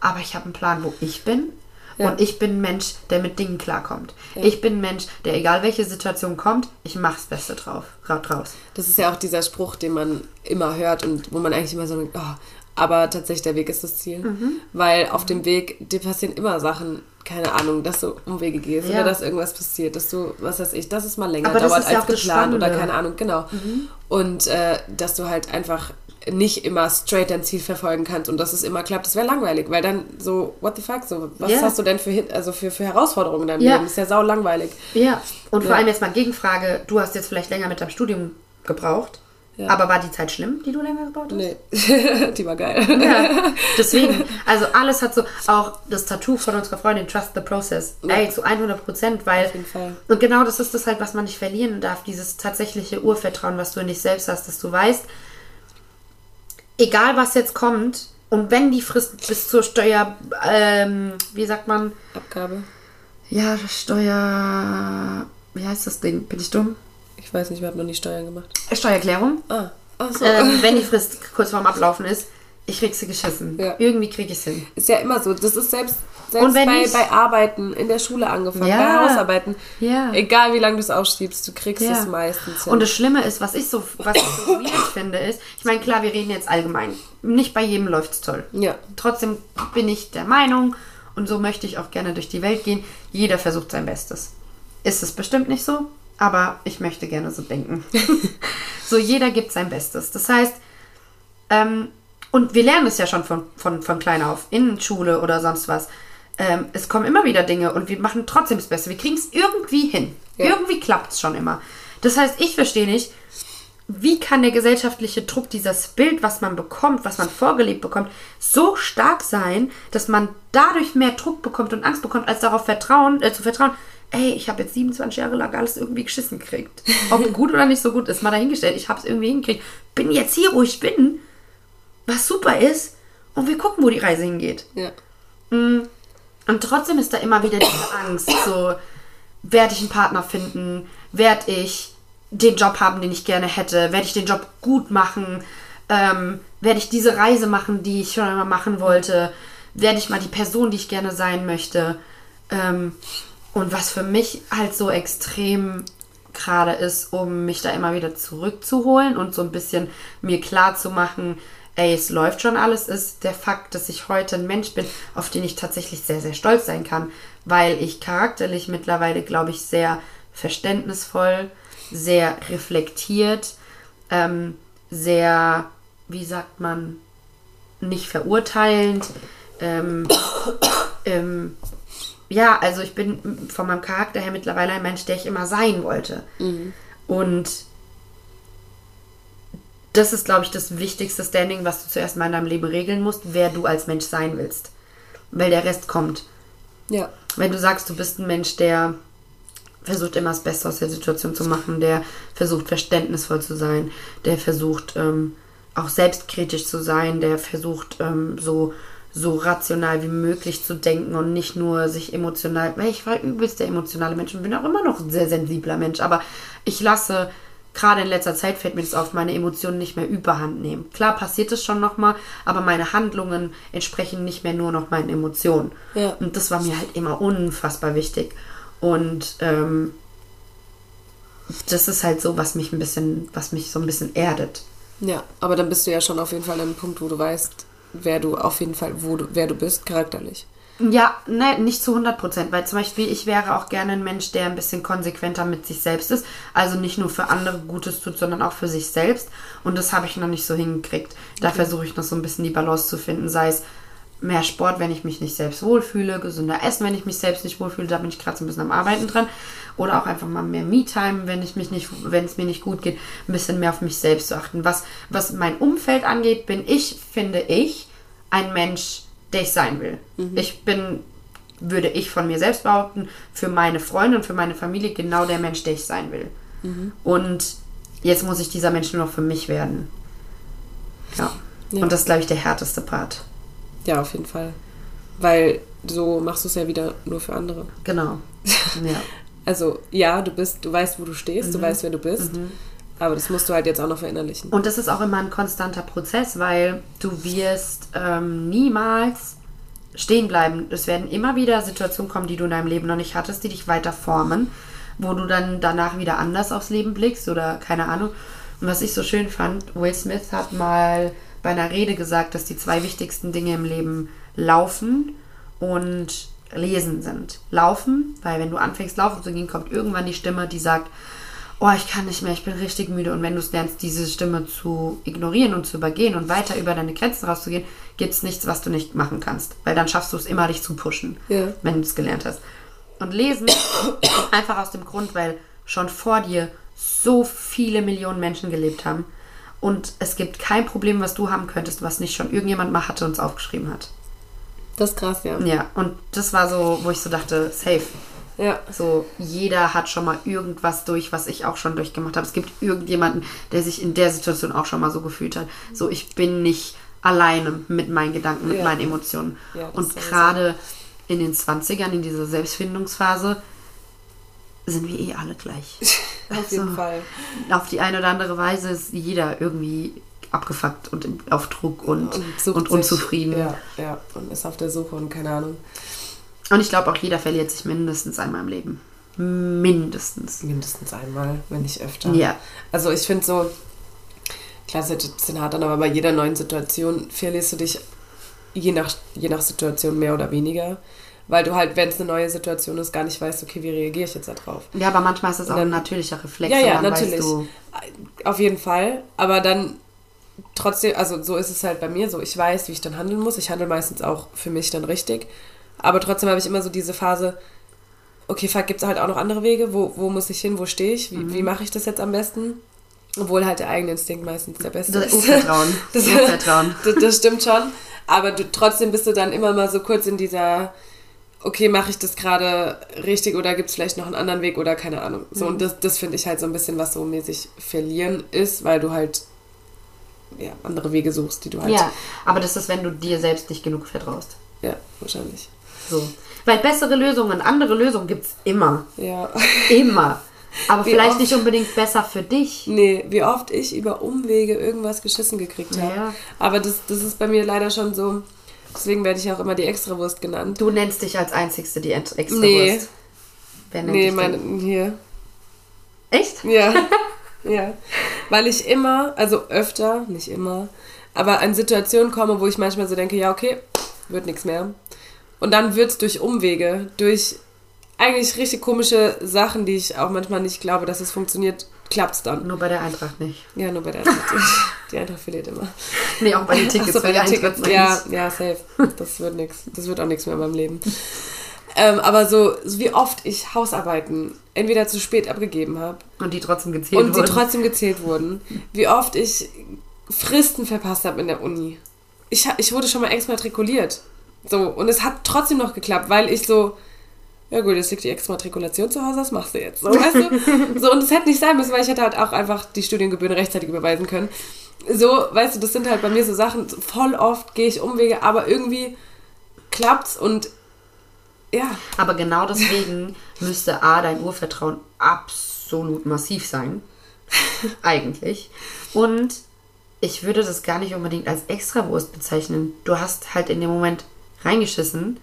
aber ich habe einen Plan, wo ich bin. Ja. Und ich bin ein Mensch, der mit Dingen klarkommt. Ich bin ein Mensch, der egal welche Situation kommt, ich mach's Beste drauf, ra- draus. Das ist ja auch dieser Spruch, den man immer hört und wo man eigentlich immer so denkt, oh, aber tatsächlich der Weg ist das Ziel. Mhm. Weil auf dem Weg, dir passieren immer Sachen, keine Ahnung, dass du Umwege gehst Ja. oder dass irgendwas passiert, dass du, was weiß ich, dass es mal länger Aber dauert als geplant oder. Mhm. keine Ahnung, genau. Und äh, dass du halt einfach nicht immer straight dein Ziel verfolgen kannst und dass es immer klappt, das wäre langweilig, weil dann so, what the fuck, so, was Ja. hast du denn für, also für, für Herausforderungen in deinem Ja. Leben? ist ja sau langweilig. Ja, und vor Ja. allem jetzt mal Gegenfrage, du hast jetzt vielleicht länger mit deinem Studium gebraucht, Ja. aber war die Zeit schlimm, die du länger gebraucht hast? Nee, die war geil. Ja, deswegen, also alles hat so, auch das Tattoo von unserer Freundin, Trust the Process, Ja. ey, zu 100 Prozent, weil, Auf jeden Fall. und genau das ist das halt, was man nicht verlieren darf, dieses tatsächliche Urvertrauen, was du in dich selbst hast, dass du weißt, egal was jetzt kommt, und wenn die Frist bis zur Steuer, ähm, wie sagt man, Abgabe. ja, Steuer, wie heißt das Ding, bin ich dumm? Ich weiß nicht, wir haben noch nie Steuern gemacht. Steuererklärung. Ah, ach so. Ähm, wenn die Frist kurz vorm Ablaufen ist, ich krieg sie geschissen. Ja. Irgendwie krieg ich's hin. Ist ja immer so. Das ist selbst, selbst Und wenn bei, ich- bei Arbeiten, in der Schule angefangen, Ja. bei Hausarbeiten. Ja. Egal wie lange du es aufschiebst, du kriegst es meistens hin. Und das Schlimme ist, was ich so, was ich so weird finde, ist, ich meine, klar, wir reden jetzt allgemein. Nicht bei jedem läuft's toll. ja. Trotzdem bin ich der Meinung, und so möchte ich auch gerne durch die Welt gehen, jeder versucht sein Bestes. Ist es bestimmt nicht so, aber ich möchte gerne so denken. so, jeder gibt sein Bestes. Das heißt, ähm, und wir lernen es ja schon von, von, von klein auf, in Schule oder sonst was. Ähm, es kommen immer wieder Dinge und wir machen trotzdem das Beste. Wir kriegen es irgendwie hin. Ja. Irgendwie klappt es schon immer. Das heißt, ich verstehe nicht, wie kann der gesellschaftliche Druck, dieses Bild, was man bekommt, was man vorgelebt bekommt, so stark sein, dass man dadurch mehr Druck bekommt und Angst bekommt, als darauf vertrauen, äh, zu vertrauen, ey, ich habe jetzt 27 Jahre lang alles irgendwie geschissen gekriegt. Ob gut oder nicht so gut ist, mal dahingestellt. Ich habe es irgendwie hingekriegt. Bin jetzt hier, wo ich bin, was super ist, und wir gucken, wo die Reise hingeht. ja. Und trotzdem ist da immer wieder diese Angst, so, werde ich einen Partner finden? Werde ich den Job haben, den ich gerne hätte? Werde ich den Job gut machen? Ähm, werde ich diese Reise machen, die ich schon immer machen wollte? Werde ich mal die Person, die ich gerne sein möchte? Ähm, und was für mich halt so extrem gerade ist, um mich da immer wieder zurückzuholen und so ein bisschen mir klar zu machen, ey, es läuft schon alles, ist der Fakt, dass ich heute ein Mensch bin, auf den ich tatsächlich sehr, sehr stolz sein kann, weil ich charakterlich mittlerweile, glaube ich, sehr verständnisvoll, sehr reflektiert, ähm, sehr, wie sagt man, nicht verurteilend, ähm, ähm, ja, also ich bin von meinem Charakter her mittlerweile ein Mensch, der ich immer sein wollte. Mhm. Und das ist, glaube ich, das wichtigste Standing, was du zuerst mal in deinem Leben regeln musst, wer du als Mensch sein willst. Weil der Rest kommt. Ja. Wenn du sagst, du bist ein Mensch, der versucht immer das Beste aus der Situation zu machen, der versucht verständnisvoll zu sein, der versucht ähm, auch selbstkritisch zu sein, der versucht ähm, so so rational wie möglich zu denken und nicht nur sich emotional, weil ich war übelst der emotionale Mensch und bin auch immer noch ein sehr sensibler Mensch, aber ich lasse gerade in letzter Zeit fällt mir das auf, meine Emotionen nicht mehr überhand nehmen. Klar passiert es schon nochmal, aber meine Handlungen entsprechen nicht mehr nur noch meinen Emotionen. Ja. Und das war mir halt immer unfassbar wichtig. Und ähm, das ist halt so, was mich ein bisschen, was mich so ein bisschen erdet. Ja, aber dann bist du ja schon auf jeden Fall an einem Punkt, wo du weißt, wer du auf jeden Fall, wo du, wer du bist, charakterlich. Ja, nein, nicht zu 100 Prozent, weil zum Beispiel ich wäre auch gerne ein Mensch, der ein bisschen konsequenter mit sich selbst ist. Also nicht nur für andere Gutes tut, sondern auch für sich selbst. Und das habe ich noch nicht so hingekriegt. Da okay. versuche ich noch so ein bisschen die Balance zu finden, sei es mehr Sport, wenn ich mich nicht selbst wohlfühle, gesünder Essen, wenn ich mich selbst nicht wohlfühle, da bin ich gerade so ein bisschen am Arbeiten dran. Oder auch einfach mal mehr Me-Time, wenn ich mich nicht, wenn es mir nicht gut geht, ein bisschen mehr auf mich selbst zu achten. Was, was mein Umfeld angeht, bin ich, finde ich, ein Mensch, der ich sein will. Mhm. Ich bin, würde ich von mir selbst behaupten, für meine Freunde und für meine Familie genau der Mensch, der ich sein will. Mhm. Und jetzt muss ich dieser Mensch nur noch für mich werden. Ja. ja. Und das ist, glaube ich, der härteste Part. Ja, auf jeden Fall. Weil so machst du es ja wieder nur für andere. Genau. Ja. also ja, du bist, du weißt, wo du stehst, mhm. du weißt, wer du bist. Mhm. Aber das musst du halt jetzt auch noch verinnerlichen. Und das ist auch immer ein konstanter Prozess, weil du wirst ähm, niemals stehen bleiben. Es werden immer wieder Situationen kommen, die du in deinem Leben noch nicht hattest, die dich weiter formen, wo du dann danach wieder anders aufs Leben blickst oder keine Ahnung. Und was ich so schön fand, Will Smith hat mal bei einer Rede gesagt, dass die zwei wichtigsten Dinge im Leben Laufen und Lesen sind. Laufen, weil wenn du anfängst laufen zu gehen, kommt irgendwann die Stimme, die sagt, oh, ich kann nicht mehr, ich bin richtig müde. Und wenn du es lernst, diese Stimme zu ignorieren und zu übergehen und weiter über deine Grenzen rauszugehen, gibt es nichts, was du nicht machen kannst. Weil dann schaffst du es immer, dich zu pushen, ja. wenn du es gelernt hast. Und lesen einfach aus dem Grund, weil schon vor dir so viele Millionen Menschen gelebt haben. Und es gibt kein Problem, was du haben könntest, was nicht schon irgendjemand mal hatte und es aufgeschrieben hat. Das ist krass, ja. Ja, und das war so, wo ich so dachte, safe. Ja. So, jeder hat schon mal irgendwas durch, was ich auch schon durchgemacht habe. Es gibt irgendjemanden, der sich in der Situation auch schon mal so gefühlt hat. So, ich bin nicht alleine mit meinen Gedanken, mit ja. meinen Emotionen. Ja, Und gerade in den 20ern, in dieser Selbstfindungsphase, sind wir eh alle gleich. auf also, jeden Fall. Auf die eine oder andere Weise ist jeder irgendwie abgefuckt und auf Druck und, und, und unzufrieden. Ja, ja, und ist auf der Suche und keine Ahnung. Und ich glaube auch jeder verliert sich mindestens einmal im Leben. Mindestens. Mindestens einmal, wenn nicht öfter. Ja. Also ich finde so, klar, es ist ein bisschen hart an, aber bei jeder neuen Situation verlierst du dich je nach, je nach Situation mehr oder weniger. Weil du halt, wenn es eine neue Situation ist, gar nicht weißt, okay, wie reagiere ich jetzt darauf. Ja, aber manchmal ist das auch dann, ein natürlicher Reflex. Ja, ja, natürlich. Auf jeden Fall. Aber dann trotzdem, also so ist es halt bei mir so. Ich weiß, wie ich dann handeln muss. Ich handle meistens auch für mich dann richtig. Aber trotzdem habe ich immer so diese Phase, okay, fuck, gibt es halt auch noch andere Wege? Wo, wo muss ich hin? Wo stehe ich? Wie, mhm. wie mache ich das jetzt am besten? Obwohl halt der eigene Instinkt meistens der beste das ist. Urvertrauen. Das, Urvertrauen. das, das stimmt schon. Aber du, trotzdem bist du dann immer mal so kurz in dieser, okay, mache ich das gerade richtig oder gibt es vielleicht noch einen anderen Weg oder keine Ahnung. So, mhm. und das, das finde ich halt so ein bisschen, was so mäßig verlieren ist, weil du halt ja, andere Wege suchst, die du halt. Ja, aber das ist, wenn du dir selbst nicht genug vertraust. Ja, wahrscheinlich. So. Weil bessere Lösungen, andere Lösungen gibt es immer. Ja. Immer. Aber Wie vielleicht oft- nicht unbedingt besser für dich. Nee, wie oft ich über Umwege irgendwas geschissen gekriegt habe. Ja. Aber das, das ist bei mir leider schon so. Deswegen werde ich auch immer die Extrawurst genannt. Du nennst dich als Einzigste die Extrawurst. Nee. Wer nennt Nee, dich meine, hier. Echt? Ja. ja. Weil ich immer, also öfter, nicht immer, aber an Situationen komme, wo ich manchmal so denke, ja, okay, wird nichts mehr. Und dann wird es durch Umwege, durch eigentlich richtig komische Sachen, die ich auch manchmal nicht glaube, dass es funktioniert, klappt es dann. Nur bei der Eintracht nicht. Ja, nur bei der Eintracht. die Eintracht verliert immer. Nee, auch bei den Tickets. So, bei der Eintracht Tickets. Ja, ja, safe. Das wird nichts. Das wird auch nichts mehr in meinem Leben. Ähm, aber so, so wie oft ich Hausarbeiten entweder zu spät abgegeben habe Und die trotzdem gezählt und die wurden. trotzdem gezählt wurden. Wie oft ich Fristen verpasst habe in der Uni. Ich, ich wurde schon mal exmatrikuliert. So, und es hat trotzdem noch geklappt, weil ich so, ja gut, jetzt liegt die Exmatrikulation zu Hause, was machst du jetzt? So, weißt du? So, und es hätte nicht sein müssen, weil ich hätte halt auch einfach die Studiengebühren rechtzeitig überweisen können. So, weißt du, das sind halt bei mir so Sachen, voll oft gehe ich Umwege, aber irgendwie klappt's und ja, Aber genau deswegen müsste A, dein Urvertrauen absolut massiv sein. Eigentlich. Und ich würde das gar nicht unbedingt als Extrawurst bezeichnen. Du hast halt in dem Moment reingeschissen,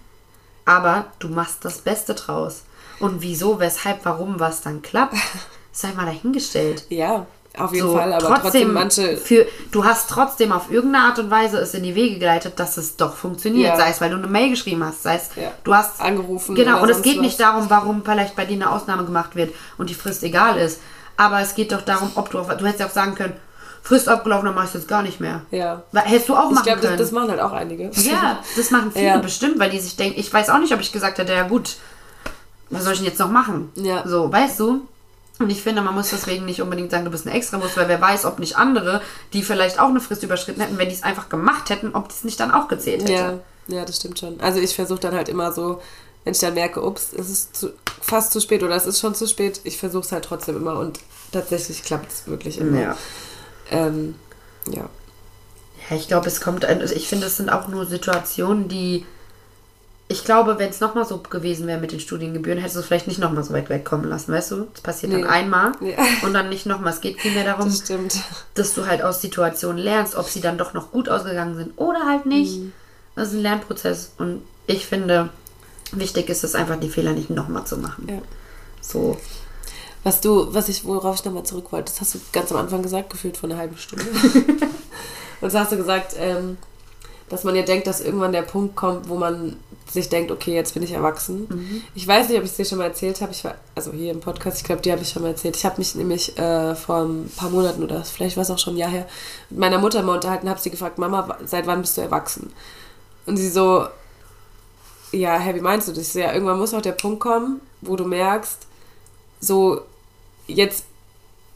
aber du machst das Beste draus. Und wieso, weshalb, warum, was dann klappt, sei mal dahingestellt. ja, auf jeden So, Fall, aber trotzdem, manche Für, du hast trotzdem auf irgendeine Art und Weise es in die Wege geleitet, dass es doch funktioniert. Ja. Sei es, weil du eine Mail geschrieben hast, sei es, Ja. du hast Angerufen Genau, und es geht was. nicht darum, warum vielleicht bei dir eine Ausnahme gemacht wird und die Frist egal ist. Aber es geht doch darum, ob du, auf, du hättest ja auch sagen können, Frist abgelaufen, dann mach ich jetzt gar nicht mehr. Ja. Hättest du auch Ich machen glaube, das, können. das machen halt auch einige. ja, das machen viele Ja. bestimmt, weil die sich denken, ich weiß auch nicht, ob ich gesagt hätte, ja gut, was soll ich denn jetzt noch machen? Ja. So, weißt du? Und ich finde, man muss deswegen nicht unbedingt sagen, du bist ein Extrawurst, weil wer weiß, ob nicht andere, die vielleicht auch eine Frist überschritten hätten, wenn die es einfach gemacht hätten, ob das nicht dann auch gezählt hätte. Ja, ja, das stimmt schon. Also ich versuche dann halt immer so, wenn ich dann merke, ups, es ist zu, fast zu spät oder es ist schon zu spät, ich versuche es halt trotzdem immer und tatsächlich klappt es wirklich immer. Ja. Ähm, ja. Ja, ich glaube, es kommt, also ich finde, es sind auch nur Situationen, die, ich glaube, wenn es nochmal so gewesen wäre mit den Studiengebühren, hättest du es vielleicht nicht nochmal so weit wegkommen lassen, weißt du? Das passiert Nee. dann einmal Ja. und dann nicht nochmal. Es geht vielmehr darum, Das dass du halt aus Situationen lernst, ob sie dann doch noch gut ausgegangen sind oder halt nicht. Mhm. Das ist ein Lernprozess und ich finde, wichtig ist es einfach, die Fehler nicht nochmal zu machen. Ja. So. Was du, was ich, worauf ich nochmal zurück wollte, das hast du ganz am Anfang gesagt, gefühlt vor einer halben Stunde. und so hast du gesagt, ähm, dass man ja denkt, dass irgendwann der Punkt kommt, wo man sich denkt, okay, jetzt bin ich erwachsen. Ich weiß nicht, ob ich es dir schon mal erzählt habe. Ich war, also hier im Podcast, ich glaube, die habe ich schon mal erzählt. Ich habe mich nämlich äh, vor ein paar Monaten oder vielleicht war es auch schon ein Jahr her, mit meiner Mutter mal unterhalten, habe sie gefragt, Mama, seit wann bist du erwachsen? Und sie so, ja, hä, wie meinst du das? Ja, irgendwann muss auch der Punkt kommen, wo du merkst, so, jetzt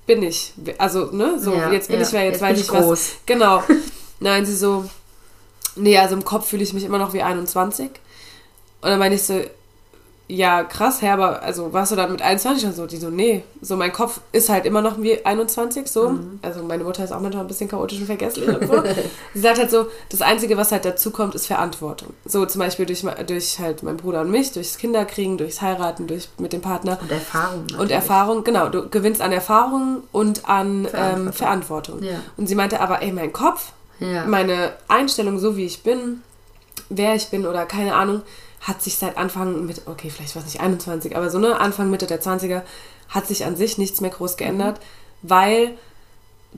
bin ich, also, ne, so, Ja, jetzt bin ja, ich wer, jetzt, jetzt weiß ich ich was. groß. Genau. Nein, sie so, nee, also im Kopf fühle ich mich immer noch wie 21. Und dann meine ich so, ja, krass, hä, aber also warst du dann mit 21 und so? Die so, nee, so mein Kopf ist halt immer noch wie 21, so. Also meine Mutter ist auch manchmal ein bisschen chaotisch und vergesslich und so. Sie sagt halt so, das Einzige, was halt dazu kommt, ist Verantwortung. So zum Beispiel durch, durch halt meinen Bruder und mich, durchs Kinderkriegen, durchs Heiraten, durch mit dem Partner. Und Erfahrung. Und natürlich. Erfahrung, genau, du gewinnst an Erfahrung und an Verantwortung. ähm, Verantwortung. Ja. Und sie meinte aber, ey, mein Kopf, Ja. meine Einstellung, so wie ich bin, wer ich bin oder keine Ahnung, hat sich seit Anfang mit, okay, vielleicht war es nicht 21, aber so ne, Anfang, Mitte der 20er, hat sich an sich nichts mehr groß geändert, weil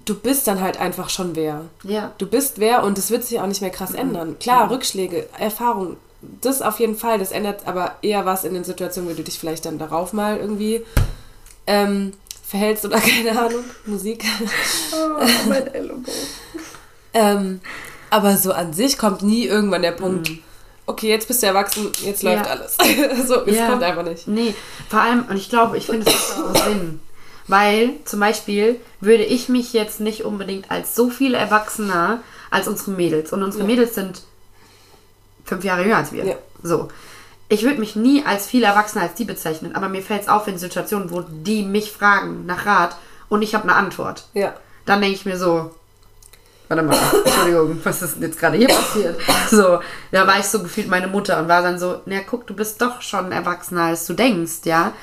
du bist dann halt einfach schon wer. Ja. Du bist wer und es wird sich auch nicht mehr krass ändern. Klar, Rückschläge, Erfahrung, das auf jeden Fall, das ändert aber eher was in den Situationen, wie du dich vielleicht dann darauf mal irgendwie ähm, verhältst oder keine Ahnung, Musik. Oh, mein Ellenbogen. Ähm, aber so an sich kommt nie irgendwann der Punkt, okay, jetzt bist du erwachsen, jetzt läuft Ja. alles. so, es Ja. kommt einfach nicht. Nee, vor allem, und ich glaube, ich finde, es macht auch Sinn. Weil zum Beispiel würde ich mich jetzt nicht unbedingt als so viel erwachsener als unsere Mädels. Und unsere Ja. Mädels sind fünf Jahre jünger als wir. Ja. So. Ich würde mich nie als viel erwachsener als die bezeichnen, aber mir fällt es auf in Situationen, wo die mich fragen nach Rat und ich habe eine Antwort. Ja. Dann denke ich mir so, warte mal, Entschuldigung, was ist denn jetzt gerade hier passiert? So, da war ich so gefühlt meine Mutter und war dann so, na guck, du bist doch schon erwachsener, als du denkst, ja.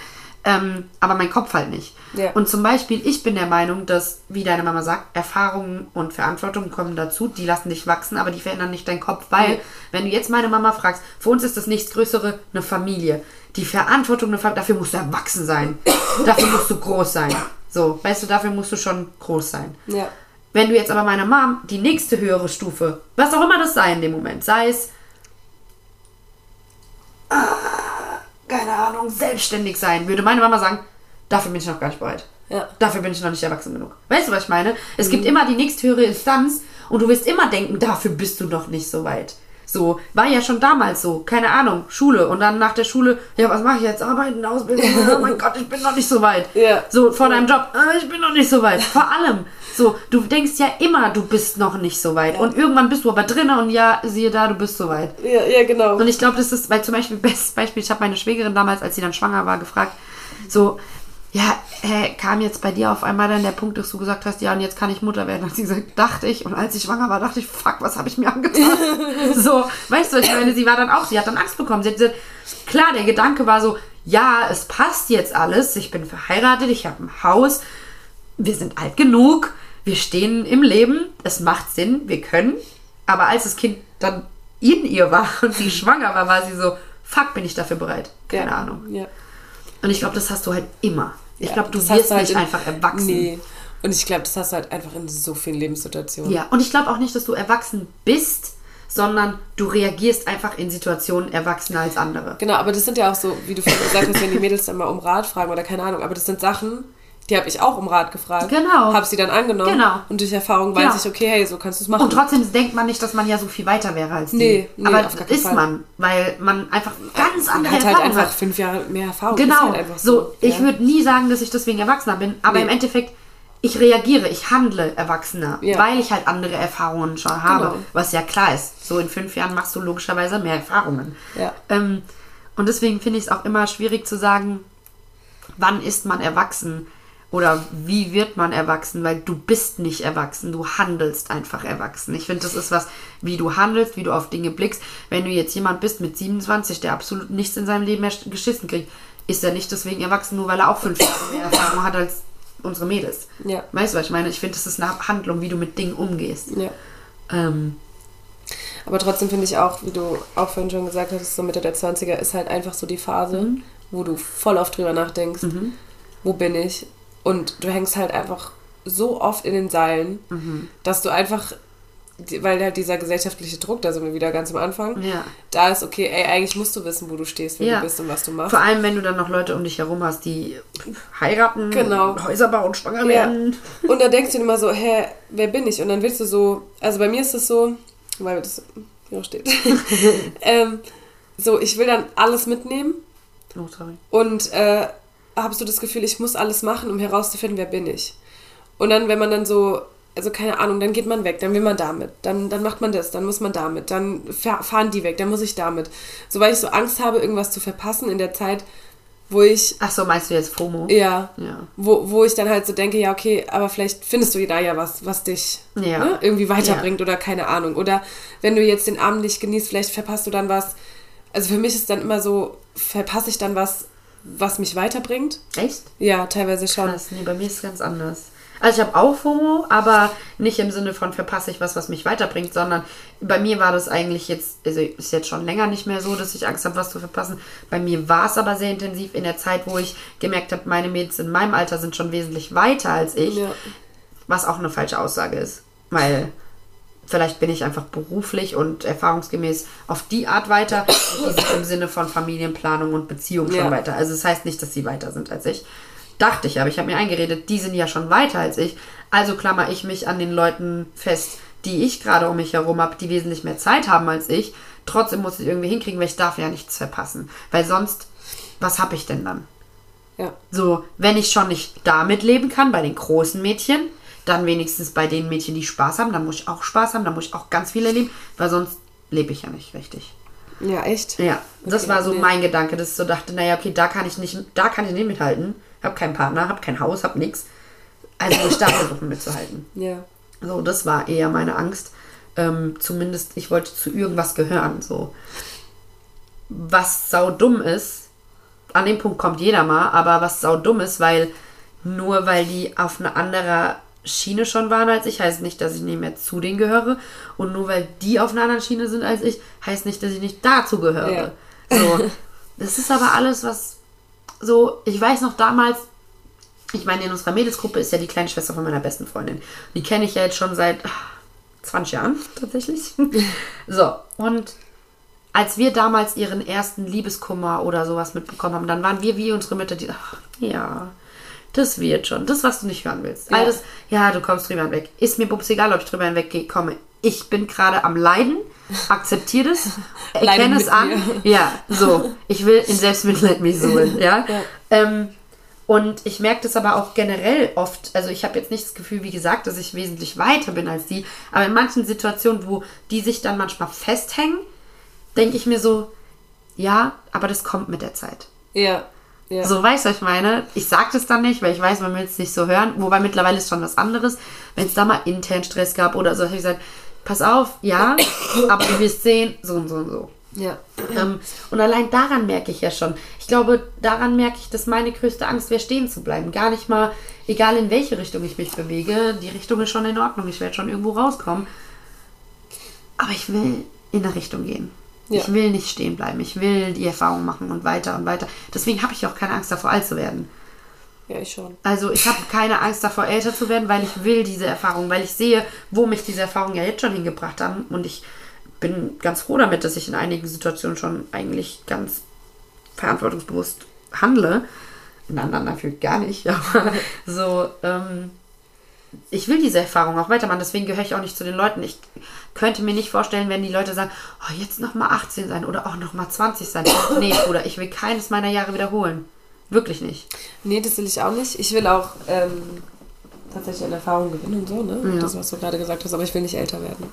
Ähm, aber mein Kopf halt nicht. Ja. Und zum Beispiel, ich bin der Meinung, dass, wie deine Mama sagt, Erfahrungen und Verantwortung kommen dazu, die lassen dich wachsen, aber die verändern nicht deinen Kopf, weil, Nee. wenn du jetzt meine Mama fragst, für uns ist das nächstgrößere eine Familie. Die Verantwortung, dafür musst du erwachsen sein. dafür musst du groß sein. So, weißt du, dafür musst du schon groß sein. Ja. Wenn du jetzt aber meiner Mom die nächste höhere Stufe, was auch immer das sei in dem Moment, sei es, ah, keine Ahnung, selbstständig sein, würde meine Mama sagen, dafür bin ich noch gar nicht bereit. Ja. Dafür bin ich noch nicht erwachsen genug. Weißt du, was ich meine? Es gibt immer die nächsthöhere Instanz und du wirst immer denken, dafür bist du noch nicht so weit. So, war ja schon damals so, keine Ahnung, Schule und dann nach der Schule, ja, was mache ich jetzt? Arbeiten, Ausbildung, oh mein Gott, ich bin noch nicht so weit. Ja. So, vor deinem Job, äh, ich bin noch nicht so weit. Vor allem, so, du denkst ja immer, du bist noch nicht so weit. Und irgendwann bist du aber drinnen und ja, siehe da, du bist so weit. Ja, ja, genau. Und ich glaube, das ist, weil zum Beispiel, bestes Beispiel, ich habe meine Schwägerin damals, als sie dann schwanger war, gefragt, so, ja, äh, kam jetzt bei dir auf einmal dann der Punkt, dass du gesagt hast, ja, und jetzt kann ich Mutter werden. Hat sie gesagt, dachte ich. Und als ich schwanger war, dachte ich, fuck, was habe ich mir angetan? so, weißt du, ich meine, sie war dann auch, sie hat dann Angst bekommen. Sie hat gesagt, klar, der Gedanke war so, ja, es passt jetzt alles. Ich bin verheiratet, ich habe ein Haus, wir sind alt genug, wir stehen im Leben, es macht Sinn, wir können. Aber als das Kind dann in ihr war und sie schwanger war, war sie so, fuck, bin ich dafür bereit? Keine ja. Ahnung. Ja. Und ich glaube, das hast du halt immer. Ich Ja, glaube, du wirst halt nicht in- einfach erwachsen. Nee. Und ich glaube, das hast du halt einfach in so vielen Lebenssituationen. Ja, und ich glaube auch nicht, dass du erwachsen bist, sondern du reagierst einfach in Situationen erwachsener als andere. Genau, aber das sind ja auch so, wie du vorhin gesagt hast, wenn die Mädels dann mal um Rat fragen oder keine Ahnung, aber das sind Sachen, die habe ich auch um Rat gefragt. Genau. Habe sie dann angenommen. Genau. Und durch Erfahrung weiß Genau. ich, okay, hey, so kannst du es machen. Und trotzdem denkt man nicht, dass man ja so viel weiter wäre als die. Nee, nee, Aber auf keinen ist Fall. man, weil man einfach ganz Man andere hat halt einfach hat. fünf Jahre mehr Erfahrung. Genau. Halt einfach so, ich ja. würde nie sagen, dass ich deswegen erwachsener bin, aber Nee. im Endeffekt, ich reagiere, ich handle erwachsener, Ja. weil ich halt andere Erfahrungen schon habe. Genau. Was ja klar ist. So in fünf Jahren machst du logischerweise mehr Erfahrungen. Ja. Ähm, und deswegen finde ich es auch immer schwierig zu sagen, wann ist man erwachsen oder wie wird man erwachsen, weil du bist nicht erwachsen, du handelst einfach erwachsen. Ich finde, das ist was, wie du handelst, wie du auf Dinge blickst. Wenn du jetzt jemand bist mit 27, der absolut nichts in seinem Leben mehr geschissen kriegt, ist er nicht deswegen erwachsen, nur weil er auch fünf Jahre mehr Erfahrung hat als unsere Mädels. Ja. Weißt du, was ich meine? Ich finde, das ist eine Handlung, wie du mit Dingen umgehst. ja. Ähm, Aber trotzdem finde ich auch, wie du auch vorhin schon gesagt hast, so Mitte der 20er ist halt einfach so die Phase, Mhm. wo du voll oft drüber nachdenkst, wo bin ich? Und du hängst halt einfach so oft in den Seilen, Mhm. dass du einfach, weil halt dieser gesellschaftliche Druck, da sind wir wieder ganz am Anfang, ja. da ist, okay, ey, eigentlich musst du wissen, wo du stehst, wer Ja. du bist und was du machst. Vor allem, wenn du dann noch Leute um dich herum hast, die heiraten, Genau. Häuser bauen, schwanger Ja. werden. Und dann denkst du immer so, hä, wer bin ich? Und dann willst du so, also bei mir ist es so, weil das hier auch steht, ähm, so, ich will dann alles mitnehmen Oh, und äh, habe so das Gefühl, ich muss alles machen, um herauszufinden, wer bin ich. Und dann, wenn man dann so, also keine Ahnung, dann geht man weg, dann will man damit, dann, dann macht man das, dann muss man damit, dann fahr- fahren die weg, dann muss ich damit. So, weil ich so Angst habe, irgendwas zu verpassen in der Zeit, wo ich, Ach so, meinst du jetzt FOMO? ja, Ja. wo, wo ich dann halt so denke, ja, okay, aber vielleicht findest du da ja was, was dich Ja. ne, irgendwie weiterbringt oder keine Ahnung. Oder wenn du jetzt den Abend nicht genießt, vielleicht verpasst du dann was. Also für mich ist dann immer so, verpasse ich dann was, was mich weiterbringt? Echt? Ja, teilweise schon. Krass, nee, bei mir ist es ganz anders. Also ich habe auch FOMO, aber nicht im Sinne von verpasse ich was, was mich weiterbringt, sondern bei mir war das eigentlich jetzt, also ist jetzt schon länger nicht mehr so, dass ich Angst habe, was zu verpassen. Bei mir war es aber sehr intensiv in der Zeit, wo ich gemerkt habe, meine Mädels in meinem Alter sind schon wesentlich weiter als ich, Ja. was auch eine falsche Aussage ist, weil vielleicht bin ich einfach beruflich und erfahrungsgemäß auf die Art weiter, im Sinne von Familienplanung und Beziehung schon Ja. weiter. Also das heißt nicht, dass sie weiter sind als ich. Dachte ich, aber ich habe mir eingeredet, die sind ja schon weiter als ich. Also klammer ich mich an den Leuten fest, die ich gerade um mich herum habe, die wesentlich mehr Zeit haben als ich. Trotzdem muss ich irgendwie hinkriegen, weil ich darf ja nichts verpassen. Weil sonst, was habe ich denn dann? Ja. So, wenn ich schon nicht damit leben kann, bei den großen Mädchen, dann wenigstens bei den Mädchen, die Spaß haben, dann muss ich auch Spaß haben, dann muss ich auch ganz viel erleben, weil sonst lebe ich ja nicht richtig. Ja, echt? Ja, das Okay, war so nee. mein Gedanke, dass ich so dachte, naja, okay, da kann ich nicht, da kann ich nicht mithalten. Hab keinen Partner, hab kein Haus, hab nix. Also muss ich da versuchen mitzuhalten. Ja. So, das war eher meine Angst. Ähm, zumindest, ich wollte zu irgendwas gehören. So. Was sau dumm ist, an dem Punkt kommt jeder mal, aber was sau dumm ist, weil nur weil die auf einer anderen Schiene schon waren als ich, heißt nicht, dass ich nicht mehr zu denen gehöre. Und nur weil die auf einer anderen Schiene sind als ich, heißt nicht, dass ich nicht dazu gehöre. Ja. So. Das ist aber alles, was so, ich weiß noch damals, ich meine, in unserer Mädelsgruppe ist ja die kleine Schwester von meiner besten Freundin. Die kenne ich ja jetzt schon seit ah, 20 Jahren tatsächlich. so, und als wir damals ihren ersten Liebeskummer oder sowas mitbekommen haben, dann waren wir wie unsere Mütter, die, ach, ja, das wird schon. Das, was du nicht hören willst. Ja. All das, ja, du kommst drüber hinweg. Ist mir bums egal, ob ich drüber hinweg komme. Ich bin gerade am Leiden, akzeptiere das, erkenne es an. mir. Ja, so. Ich will in Selbstmitleid mich suhlen, ja. Ja. Ähm, und ich merke das aber auch generell oft. Also ich habe jetzt nicht das Gefühl, wie gesagt, dass ich wesentlich weiter bin als die. Aber in manchen Situationen, wo die sich dann manchmal festhängen, denke ich mir so, ja, aber das kommt mit der Zeit. Ja. Ja. So, weißt du, was ich meine? Ich sage das dann nicht, weil ich weiß, man will es nicht so hören. Wobei mittlerweile ist schon was anderes. Wenn es da mal intern Stress gab oder so, habe ich gesagt, pass auf, ja, aber du wirst sehen, so und so und so. ja. Ähm, und allein daran merke ich ja schon. Ich glaube, daran merke ich, dass meine größte Angst wäre, stehen zu bleiben. Gar nicht mal, egal in welche Richtung ich mich bewege, die Richtung ist schon in Ordnung. Ich werde schon irgendwo rauskommen. Aber ich will in eine Richtung gehen. Ja. Ich will nicht stehen bleiben. Ich will die Erfahrung machen und weiter und weiter. Deswegen habe ich auch keine Angst davor, alt zu werden. Ja, ich schon. Also ich habe keine Angst davor, älter zu werden, weil ich will diese Erfahrung, weil ich sehe, wo mich diese Erfahrungen ja jetzt schon hingebracht haben. Und ich bin ganz froh damit, dass ich in einigen Situationen schon eigentlich ganz verantwortungsbewusst handle. In anderen natürlich gar nicht, aber so, ähm, ich will diese Erfahrung auch weitermachen, deswegen gehöre ich auch nicht zu den Leuten. Ich könnte mir nicht vorstellen, wenn die Leute sagen, oh, jetzt nochmal 18 sein oder auch nochmal 20 sein. Nee, Bruder, ich will keines meiner Jahre wiederholen. Wirklich nicht. Nee, das will ich auch nicht. Ich will auch ähm, tatsächlich an Erfahrung gewinnen und so, ne? Ja. Das, was du gerade gesagt hast, aber ich will nicht älter werden.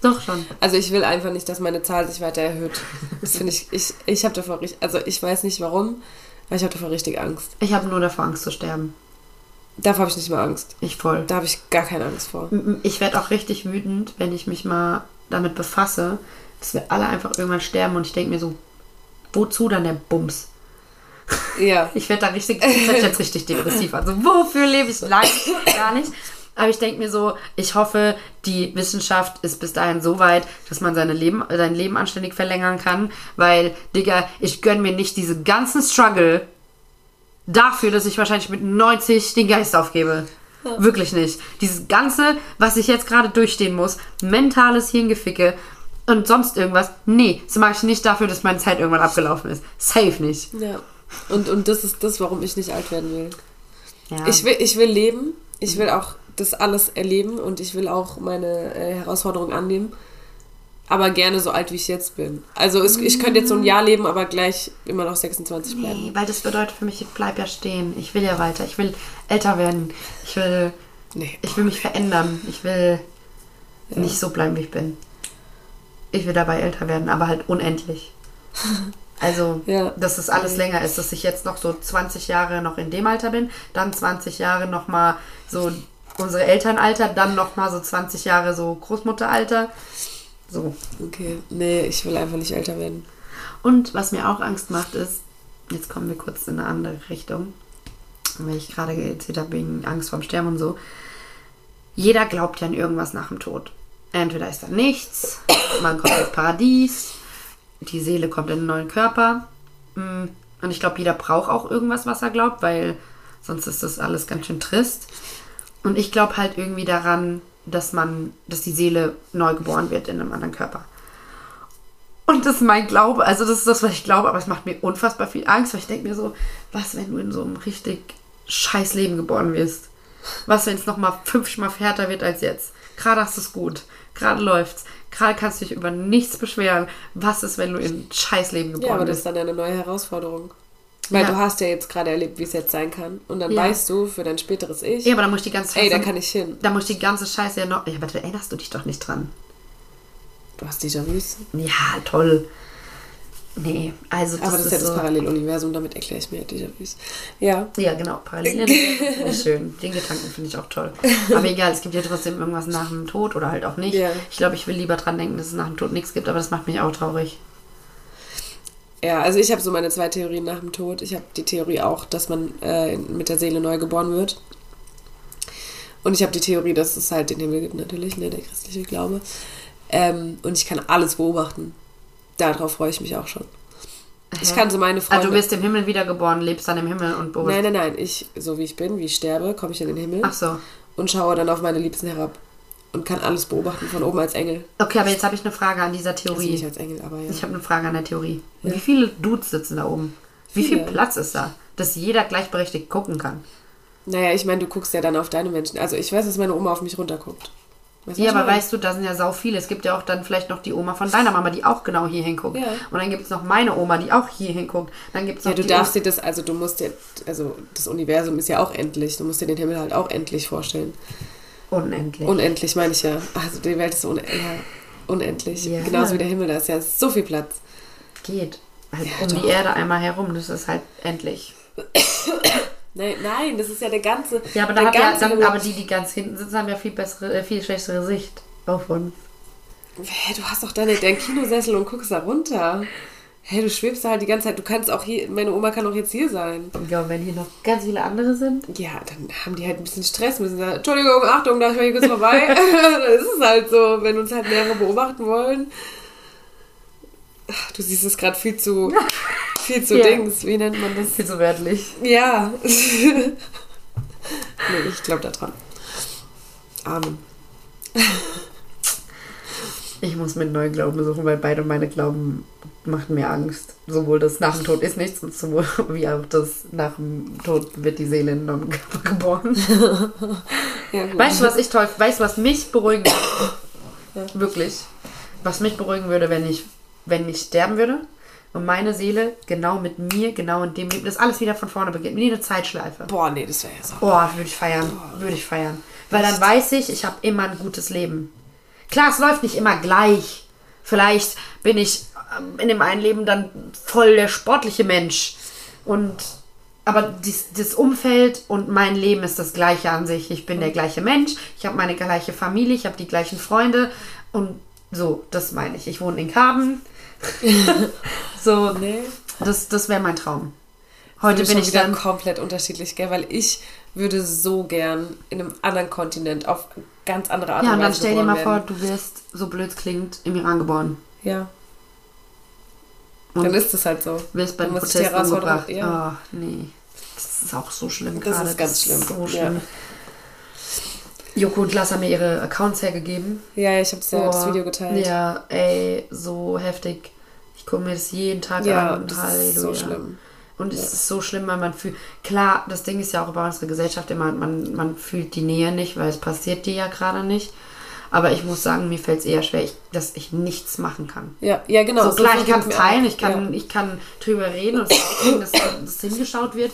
Doch schon. Also ich will einfach nicht, dass meine Zahl sich weiter erhöht. Das finde ich, ich, ich habe davor richtig, also ich weiß nicht warum, aber ich habe davor richtig Angst. Ich habe nur davor Angst zu sterben. Davor habe ich nicht mal Angst. Ich voll. Da habe ich gar keine Angst vor. Ich werde auch richtig wütend, wenn ich mich mal damit befasse, dass wir alle einfach irgendwann sterben und ich denke mir so, wozu dann der Bums? Ja. Ich werde da richtig, hört sich jetzt richtig depressiv. Also wofür lebe ich lang? Gar nicht. Aber ich denke mir so, ich hoffe, die Wissenschaft ist bis dahin so weit, dass man seine Leben, sein Leben anständig verlängern kann. Weil, Digga, ich gönne mir nicht diese ganzen Struggle dafür, dass ich wahrscheinlich mit 90 den Geist aufgebe. Wirklich nicht. Dieses Ganze, was ich jetzt gerade durchstehen muss, mentales Hirngeficke und sonst irgendwas, nee, das mache ich nicht dafür, dass meine Zeit irgendwann abgelaufen ist. Safe nicht. Ja. Und, und das ist das, warum ich nicht alt werden will. Ja. Ich will, ich will leben. Ich will auch das alles erleben und ich will auch meine äh, Herausforderungen annehmen. Aber gerne so alt, wie ich jetzt bin. Also es, ich könnte jetzt so ein Jahr leben, aber gleich immer noch 26 bleiben. Nee, weil das bedeutet für mich, ich bleib ja stehen. Ich will ja weiter. Ich will älter werden. Ich will, Nee. ich will mich verändern. Ich will nicht so bleiben, wie ich bin. Ich will dabei älter werden, aber halt unendlich. Also, Ja. dass das alles länger ist, dass ich jetzt noch so 20 Jahre noch in dem Alter bin, dann 20 Jahre noch mal so unsere Elternalter, dann noch mal so 20 Jahre so Großmutteralter. So. Okay. Nee, ich will einfach nicht älter werden. Und was mir auch Angst macht, ist, jetzt kommen wir kurz in eine andere Richtung, weil ich gerade erzählt habe, wegen Angst vorm Sterben und so. Jeder glaubt ja an irgendwas nach dem Tod. Entweder ist da nichts, man kommt ins Paradies, die Seele kommt in einen neuen Körper. Mm, Und ich glaube, jeder braucht auch irgendwas, was er glaubt, weil sonst ist das alles ganz schön trist. Und ich glaube halt irgendwie daran, dass man, dass die Seele neu geboren wird in einem anderen Körper. Und das ist mein Glaube, also das ist das, was ich glaube, aber es macht mir unfassbar viel Angst, weil ich denke mir so, was, wenn du in so einem richtig scheiß Leben geboren wirst? Was, wenn es nochmal fünfmal härter wird als jetzt? Gerade hast du es gut, gerade läuft's, gerade kannst du dich über nichts beschweren. Was ist, wenn du in ein scheiß Leben Ja, geboren aber das ist dann eine neue Herausforderung. Weil Ja. du hast ja jetzt gerade erlebt, wie es jetzt sein kann. Und dann Ja. weißt du für dein späteres Ich, Ja, aber da muss ich die ganze ey, da Scheiße- kann ich hin. da muss ich die ganze Scheiße ja noch. Ja, aber da erinnerst du dich doch nicht dran. Du hast Déjà-vus. Ja, toll. Nee, also das Aber das ist ja das so. Paralleluniversum, damit erkläre ich mir Déjà-vus. Ja. Ja, genau, parallel. finde ich schön. Den Gedanken finde ich auch toll. Aber egal, es gibt ja trotzdem irgendwas nach dem Tod oder halt auch nicht. Ja. Ich glaube, ich will lieber dran denken, dass es nach dem Tod nichts gibt, aber das macht mich auch traurig. Ja, also ich habe so meine zwei Theorien nach dem Tod. Ich habe die Theorie auch, dass man äh, mit der Seele neu geboren wird. Und ich habe die Theorie, dass es halt den Himmel gibt, natürlich, ne, der christliche Glaube. Ähm, und ich kann alles beobachten. Darauf freue ich mich auch schon. Ich kann so meine Also Freunde. du wirst im Himmel wiedergeboren, lebst dann im Himmel und beobachtest. nein, nein, nein. Ich, so wie ich bin, wie ich sterbe, komme ich in den Himmel Ach so. und schaue dann auf meine Liebsten herab. Und kann alles beobachten von oben als Engel. Okay, aber jetzt habe ich eine Frage an dieser Also Theorie. nicht als Engel, aber ja. Ich habe eine Frage an der Theorie. Ja. Wie viele Dudes sitzen da oben? Wie viel Viele. Platz ist da, dass jeder gleichberechtigt gucken kann? Naja, ich meine, du guckst ja dann auf deine Menschen. Also ich weiß, dass meine Oma auf mich runterguckt. Weißt Ja, aber meine? weißt du, da sind ja sau viele. Es gibt ja auch dann vielleicht noch die Oma von deiner Mama, die auch genau hier hinguckt. Ja. Und dann gibt es noch meine Oma, die auch hier hinguckt. Dann gibt es noch Ja, du darfst dir das, also du musst dir, also das Universum ist ja auch endlich. Du musst dir den Himmel halt auch endlich vorstellen. Unendlich. Unendlich meine ich ja. Also die Welt ist un ja, unendlich. Ja. Genauso wie der Himmel, da ist ja so viel Platz. Geht. Halt Ja, um doch. die Erde einmal herum. Das ist halt endlich. Nein, nein, das ist ja der ganze. Ja, aber, der ganze dann, aber die, die ganz hinten sitzen, haben ja viel bessere, äh, viel schlechtere Sicht auf uns. Du hast doch deine, deinen Kinosessel und guckst da runter. Hey, du schwebst da halt die ganze Zeit. Du kannst auch hier, meine Oma kann auch jetzt hier sein. Ja, und wenn hier noch ganz viele andere sind. Ja, dann haben die halt ein bisschen Stress, müssen sagen, Entschuldigung, Achtung, darf ich mal hier kurz vorbei? dann ist es halt so, wenn uns halt mehrere beobachten wollen. Ach, Du siehst es gerade viel zu, viel zu Ja. Dings, wie nennt man das? Viel zu wertlich. Ja. nee, ich glaube da dran. Amen. Ich muss mit neuen Glauben besuchen, weil beide meine Glauben machen mir Angst. Sowohl das nach dem Tod ist nichts, und sowohl wie auch das nach dem Tod wird die Seele in neuen Körper geboren. Ja. Weißt du, was ich toll, weißt du, was mich beruhigen würde? Wirklich. Was mich beruhigen würde, wenn ich, wenn ich sterben würde und meine Seele genau mit mir, genau in dem Leben, das alles wieder von vorne beginnt, wie eine Zeitschleife. Boah, nee, das wäre ja so. Boah, würde ich feiern. Würde ich feiern. Weil dann weiß ich, ich habe immer ein gutes Leben. Klar, es läuft nicht immer gleich. Vielleicht bin ich in dem einen Leben dann voll der sportliche Mensch. Und aber dies, das Umfeld und mein Leben ist das gleiche an sich. Ich bin der gleiche Mensch, ich habe meine gleiche Familie, ich habe die gleichen Freunde und so, das meine ich. Ich wohne in Karben. so, Nee. das, das wäre mein Traum. Heute bin schon ich dann komplett unterschiedlich, gell? Weil ich würde so gern in einem anderen Kontinent auf ganz andere Art Ja, und und Weise dann stell dir mal vor, werden. du wirst, so blöd klingt, im Iran geboren. Ja, Und dann ist es halt so. wirst bei den Protesten umgebracht. ja. Ah, nee. Das ist auch so schlimm Das gerade. ist ganz schlimm. So Ja. schlimm. Joko und Klaas haben mir ihre Accounts hergegeben. Ja, ich habe ja das Boah. Video geteilt. Ja, ey, so heftig. Ich gucke mir das jeden Tag Ja, an. das Halleluja. ist so schlimm. Und es ist so schlimm, weil man fühlt. Klar, das Ding ist ja auch über unsere Gesellschaft immer, man, man fühlt die Nähe nicht, weil es passiert dir ja gerade nicht. Aber ich muss sagen, mir fällt es eher schwer, ich, dass ich nichts machen kann. Ja, ja genau. So, klar, ich kann es teilen, ich kann, ich kann drüber reden und kriegen, dass, dass hingeschaut wird,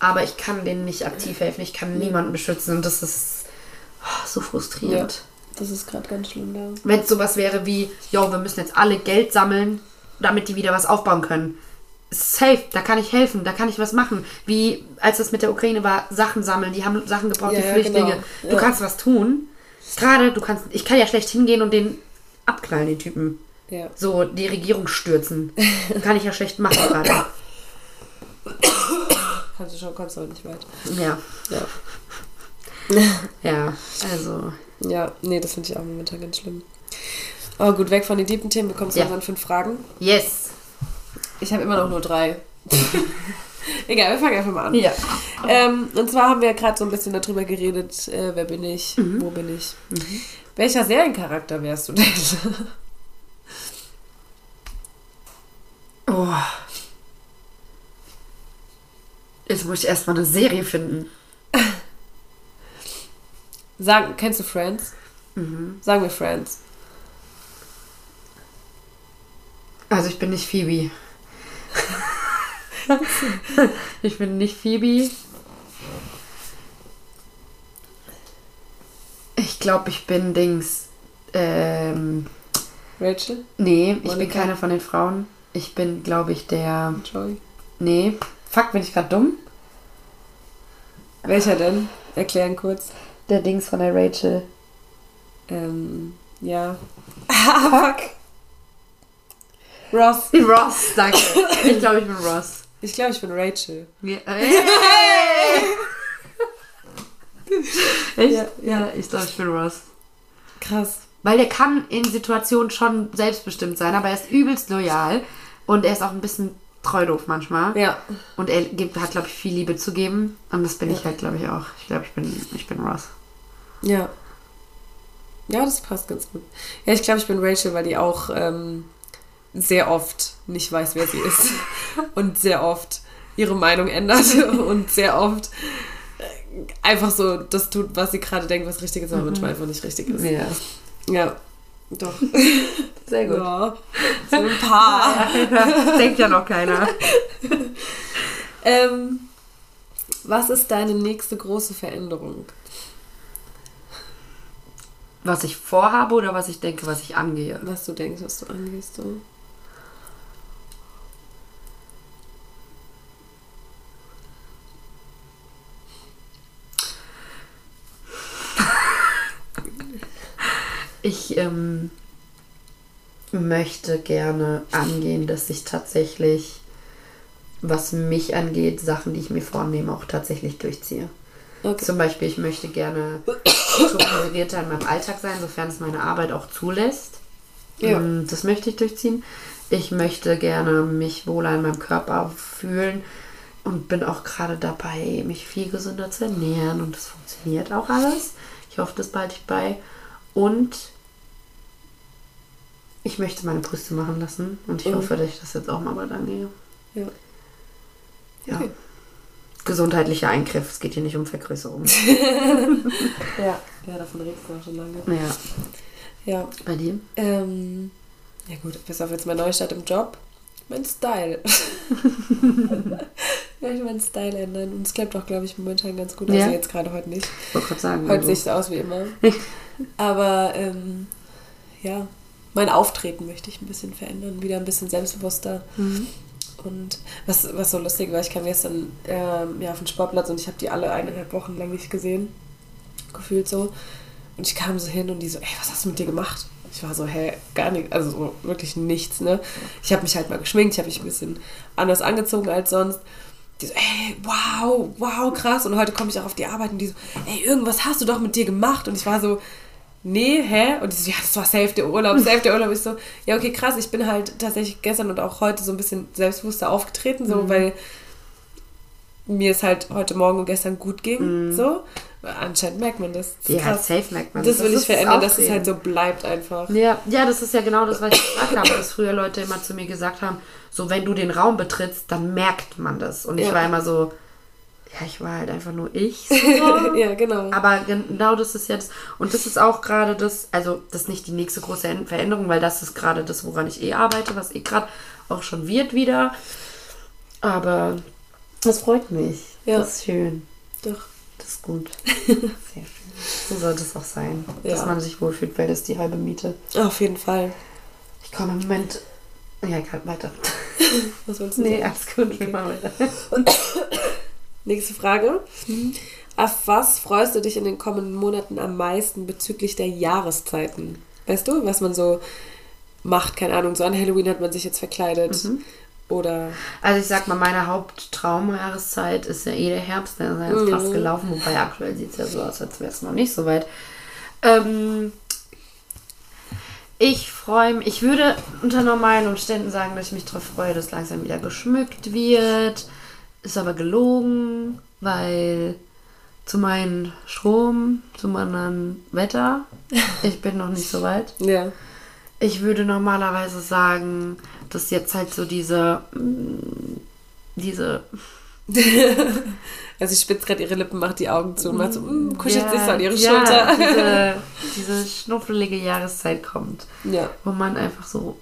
aber ich kann denen nicht aktiv helfen, ich kann niemanden beschützen und das ist oh, so Ja. frustrierend. ja, das ist gerade ganz schlimm da. Wenn es sowas wäre wie, yo, wir müssen jetzt alle Geld sammeln, damit die wieder was aufbauen können. Safe, da kann ich helfen, da kann ich was machen. Wie als das mit der Ukraine war, Sachen sammeln, die haben Sachen gebraucht, Ja, die ja, Flüchtlinge. genau. Du Ja. kannst was tun. Gerade, du kannst, ich kann ja schlecht hingehen und den abknallen, den Typen. Ja. So, die Regierung stürzen. Kann ich ja schlecht machen gerade. Kannst du schon, kommst du auch nicht weit. Ja. Ja. Ja, also. Ja, nee, das finde ich auch momentan ganz schlimm. Aber gut, weg von den tiefen Themen bekommst du Ja. unseren fünf Fragen. Yes. Ich habe immer noch nur drei. Egal, wir fangen einfach mal an. Ja. Ähm, und zwar haben wir gerade so ein bisschen darüber geredet, äh, wer bin ich, Mhm. wo bin ich. Welcher Seriencharakter wärst du denn? Oh. Jetzt muss ich erstmal eine Serie finden. Sagen, kennst du Friends? Mhm. Sagen wir Friends. Also ich bin nicht Phoebe. ich bin nicht Phoebe. Ich glaube, ich bin Dings. Ähm, Rachel? nee, ich bin Monica? keine von den Frauen. Ich bin, glaube ich, der. Joey? Nee. Fuck, bin ich gerade dumm? Welcher denn? Erklären kurz. Der Dings von der Rachel. Ähm, ja. Fuck. Ross. Ross, danke. Ich glaube, ich bin Ross. Ich glaube, ich bin Rachel. Ja. Hey! Echt? Ja, Ja, ich glaube, ich bin Ross. Krass. Weil der kann in Situationen schon selbstbestimmt sein, aber er ist übelst loyal und er ist auch ein bisschen treu doof manchmal. Ja. Und er gibt, hat, glaube ich, viel Liebe zu geben. Und das bin ich halt, glaube ich, auch. Ich glaube, ich bin, ich bin Ross. Ja. Ja, das passt ganz gut. Ja, ich glaube, ich bin Rachel, weil die auch ähm, sehr oft nicht weiß, wer sie ist. und sehr oft ihre Meinung ändert und sehr oft einfach so das tut, was sie gerade denkt, was richtig ist, aber manchmal einfach nicht richtig ist. Ja. Ja. Doch. Sehr gut. Ja. So ein paar. Denkt ja noch keiner. Ähm, was ist deine nächste große Veränderung? Was ich vorhabe oder was ich denke, was ich angehe. Was du denkst, was du angehst. So. Ich ähm, möchte gerne angehen, dass ich tatsächlich, was mich angeht, Sachen, die ich mir vornehme, auch tatsächlich durchziehe. Okay. Zum Beispiel, ich möchte gerne strukturierter in meinem Alltag sein, sofern es meine Arbeit auch zulässt. Ja. Mm, Das möchte ich durchziehen. Ich möchte gerne mich wohler in meinem Körper fühlen und bin auch gerade dabei, mich viel gesünder zu ernähren und das funktioniert auch alles. Ich hoffe, das behalte ich bei. Und ich möchte meine Brüste machen lassen und ich Mhm. hoffe, dass ich das jetzt auch mal bald angehe. Ja. Ja. Okay. Gesundheitlicher Eingriff, es geht hier nicht um Vergrößerung. Ja. Ja, davon redest du auch schon lange. ja. Ja. Bei dir? Ähm, ja gut, bis auf jetzt mein Neustart im Job. Mein Style. ja, ich meinen Style ändern. Und es klappt auch, glaube ich, momentan ganz gut. Also Ja. jetzt gerade heute nicht. Ich wollte gerade sagen. Heute also- sehe ich aus wie immer. Aber ähm, ja, mein Auftreten möchte ich ein bisschen verändern. Wieder ein bisschen selbstbewusster. Mhm. Und was, was so lustig war, ich kam gestern ähm, ja, auf den Sportplatz und ich habe die alle eineinhalb Wochen lang nicht gesehen. Gefühlt so. Und ich kam so hin und die so, ey, was hast du mit dir gemacht? Ich war so, hä, gar nicht, also so wirklich nichts, ne? Ich habe mich halt mal geschminkt, ich habe mich ein bisschen anders angezogen als sonst. Die so, ey, wow, wow, krass. Und heute komme ich auch auf die Arbeit und die so, ey, irgendwas hast du doch mit dir gemacht. Und ich war so, nee, hä? Und die so, ja, das war safe der Urlaub, safe der Urlaub. Ich so, ja, okay, krass. Ich bin halt tatsächlich gestern und auch heute so ein bisschen selbstbewusster aufgetreten, so, weil mir es halt heute Morgen und gestern gut ging, so. Anscheinend merkt man das. Das Ja, krass. safe merkt man. Das will ich verändern, dass es halt so bleibt einfach. Ja, ja, das ist ja genau das, was ich gesagt habe, dass früher Leute immer zu mir gesagt haben, so wenn du den Raum betrittst, dann merkt man das. Und ich Ja. war immer so, ja, ich war halt einfach nur ich. So. ja, genau. Aber genau das ist jetzt, und das ist auch gerade das, also das ist nicht die nächste große Veränderung, weil das ist gerade das, woran ich eh arbeite, was eh gerade auch schon wird wieder. Aber das freut mich. Ja. Das ist schön. Doch. Das ist gut. Sehr schön. So sollte es auch sein, dass Ja. man sich wohlfühlt, weil das die halbe Miete. Auf jeden Fall. Ich komme im Moment. Ja, egal, weiter. Was wolltest du Nee, sagen? alles gut, wir machen weiter. Nächste Frage. Auf was freust du dich in den kommenden Monaten am meisten bezüglich der Jahreszeiten? Weißt du, was man so macht? Keine Ahnung, so an Halloween hat man sich jetzt verkleidet. Oder. Also ich sag mal, meine Haupttraumjahreszeit ist ja eh der Herbst, der ist ja jetzt fast gelaufen, wobei aktuell sieht es ja so aus, als wäre es noch nicht so weit. Ähm, ich freue mich, ich würde unter normalen Umständen sagen, dass ich mich darauf freue, dass langsam wieder geschmückt wird. Ist aber gelogen, weil zum einen Strom, zum anderen Wetter. Ich bin noch nicht so weit. Ja. Ich würde normalerweise sagen, dass jetzt halt so diese, mm, diese, Also, ich spitze gerade ihre Lippen, macht die Augen zu und macht so, mm, kuschelt ja, sich so an ihre ja, Schulter. Diese, diese schnuffelige Jahreszeit kommt, Ja. wo man einfach so,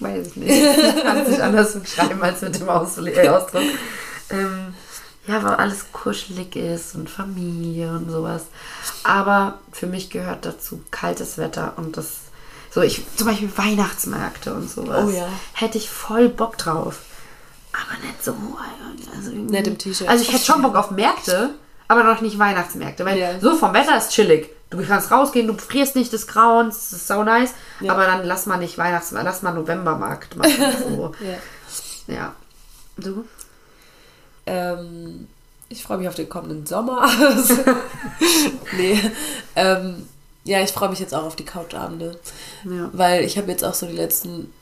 weiß ich nicht, ich kann es nicht anders beschreiben als mit dem Ausdruck. Ähm, ja, weil alles kuschelig ist und Familie und sowas. Aber für mich gehört dazu kaltes Wetter und das, so ich, zum Beispiel Weihnachtsmärkte und sowas. Oh ja. Hätte ich voll Bock drauf. Aber nicht so. Also Nicht im T-Shirt. Also ich hätte schon Bock auf Märkte, aber noch nicht Weihnachtsmärkte. Weil Ja. so vom Wetter ist chillig. du kannst rausgehen, du frierst nicht des Grauens, das ist so nice. Ja. Aber dann lass mal nicht Weihnachts, lass mal Novembermarkt machen. So. Ja. ja. Du? Ähm, ich freue mich auf den kommenden Sommer. nee. Ähm, ja, ich freue mich jetzt auch auf die Couchabende. Ja. Weil ich habe jetzt auch so die letzten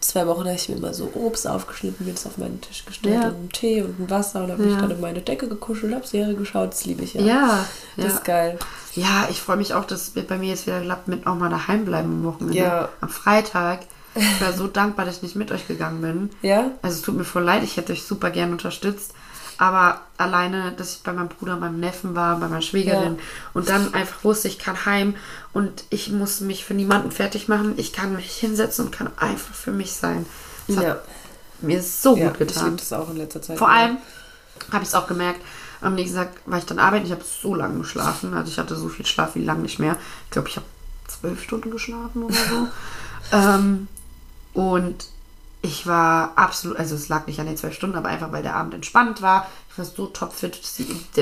zwei Wochen, habe ich mir mal so Obst aufgeschnitten, mir das auf meinen Tisch gestellt Ja. und einen Tee und ein Wasser und habe mich Ja. dann in meine Decke gekuschelt, habe Serie geschaut, das liebe ich ja. Ja. Das ja. ist geil. Ja, ich freue mich auch, dass es bei mir jetzt wieder klappt mit auch mal daheim bleiben am Wochenende. Ja. Am Freitag. Ich war so dankbar, dass ich nicht mit euch gegangen bin. Ja? Also es tut mir voll leid, ich hätte euch super gern unterstützt. Aber alleine, dass ich bei meinem Bruder, meinem Neffen war, bei meiner Schwägerin Ja. und dann einfach wusste, ich kann heim und ich muss mich für niemanden fertig machen. Ich kann mich hinsetzen und kann einfach für mich sein. Das hat Ja. mir so ja gut ich getan. liebe das auch in letzter Zeit. Vor allem habe ich es auch gemerkt, am nächsten Tag war ich dann arbeiten. Ich habe so lange geschlafen. Also ich hatte so viel Schlaf wie lange nicht mehr. Ich glaube, ich habe zwölf Stunden geschlafen oder so. ähm, und ich war absolut, also es lag nicht an den zwölf Stunden, aber einfach weil der Abend entspannt war. Ich war so topfit.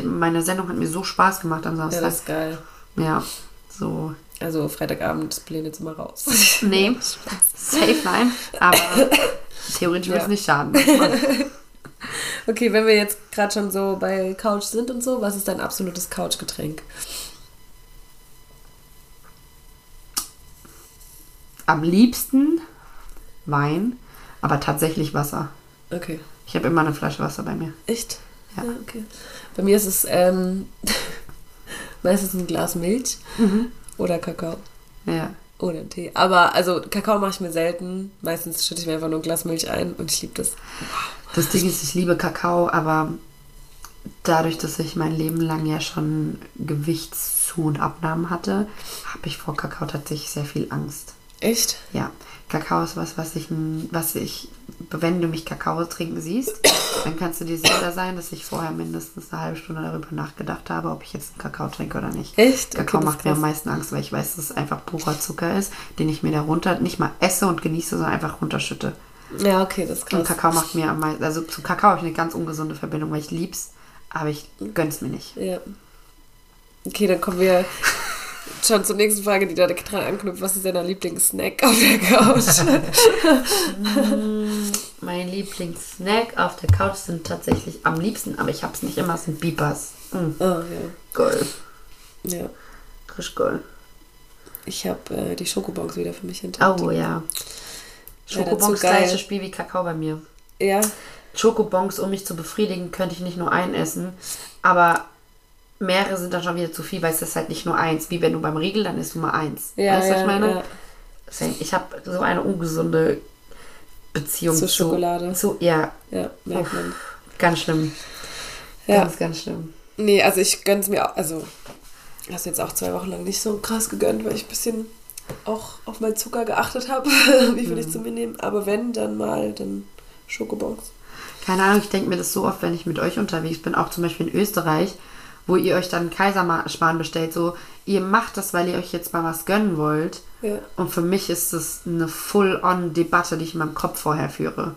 Meine Sendung hat mir so Spaß gemacht am Ja, Samstag. das ist geil. Ja, so. Also Freitagabend, das Pläne jetzt mal raus. Nee, safe nein. Aber theoretisch würde es Ja. nicht schaden. Okay, wenn wir jetzt gerade schon so bei Couch sind und so, was ist dein absolutes Couchgetränk? Am liebsten Wein, aber tatsächlich Wasser. Okay. Ich habe immer eine Flasche Wasser bei mir. Echt? Ja. okay. Bei mir ist es ähm, meistens ein Glas Milch oder Kakao Ja. oder Tee. Aber also Kakao mache ich mir selten. Meistens schütte ich mir einfach nur ein Glas Milch ein und ich liebe das. Das Ding ist, ich liebe Kakao, aber dadurch, dass ich mein Leben lang ja schon Gewichtszu- und Abnahmen hatte, habe ich vor Kakao tatsächlich sehr viel Angst. Echt? Ja, Kakao ist was, was ich, was ich, wenn du mich Kakao trinken siehst, dann kannst du dir sicher sein, dass ich vorher mindestens eine halbe Stunde darüber nachgedacht habe, ob ich jetzt einen Kakao trinke oder nicht. Echt? Kakao Okay, macht mir am meisten Angst, weil ich weiß, dass es einfach purer Zucker ist, den ich mir darunter nicht mal esse und genieße, sondern einfach runterschütte. Ja, okay, das ist Und. Kakao macht mir am meisten, also zu Kakao habe ich eine ganz ungesunde Verbindung, weil ich lieb's, aber ich gönn's mir nicht. Ja. Okay, dann kommen wir schon zur nächsten Frage, die da dran anknüpft. Was ist dein Lieblingssnack auf der Couch? Mein Lieblingssnack auf der Couch sind tatsächlich am liebsten, aber ich hab's nicht immer, sind Beepers. Mm, oh, ja. geil. ja. Geil. Ich habe äh, die Schokobons wieder für mich entdeckt. Oh ja. Schokobons gleiches Spiel wie Kakao bei mir. Ja, Schokobons, um mich zu befriedigen, könnte ich nicht nur einen essen, aber mehrere sind dann schon wieder zu viel, weil es ist halt nicht nur eins. Wie wenn du beim Riegel, dann du mal eins. ja, weißt du, ja, was ich meine? ja. Deswegen, Ich habe so eine ungesunde Beziehung Zur zu Schokolade. Zu, ja, Ja, merkt man. ganz schlimm. Ja. Ganz, ganz schlimm. Nee, also ich gönn's mir auch, also hast jetzt auch zwei Wochen lang nicht so krass gegönnt, weil ich ein bisschen auch auf meinen Zucker geachtet habe, wie viel ich zu mir nehme. Aber wenn, dann mal, dann Schokobons. Keine Ahnung, ich denke mir das so oft, wenn ich mit euch unterwegs bin, auch zum Beispiel in Österreich, wo ihr euch dann Kaiserschmarrn bestellt, so, ihr macht das, weil ihr euch jetzt mal was gönnen wollt. Ja. Und für mich ist das eine Full-on-Debatte, die ich in meinem Kopf vorher führe.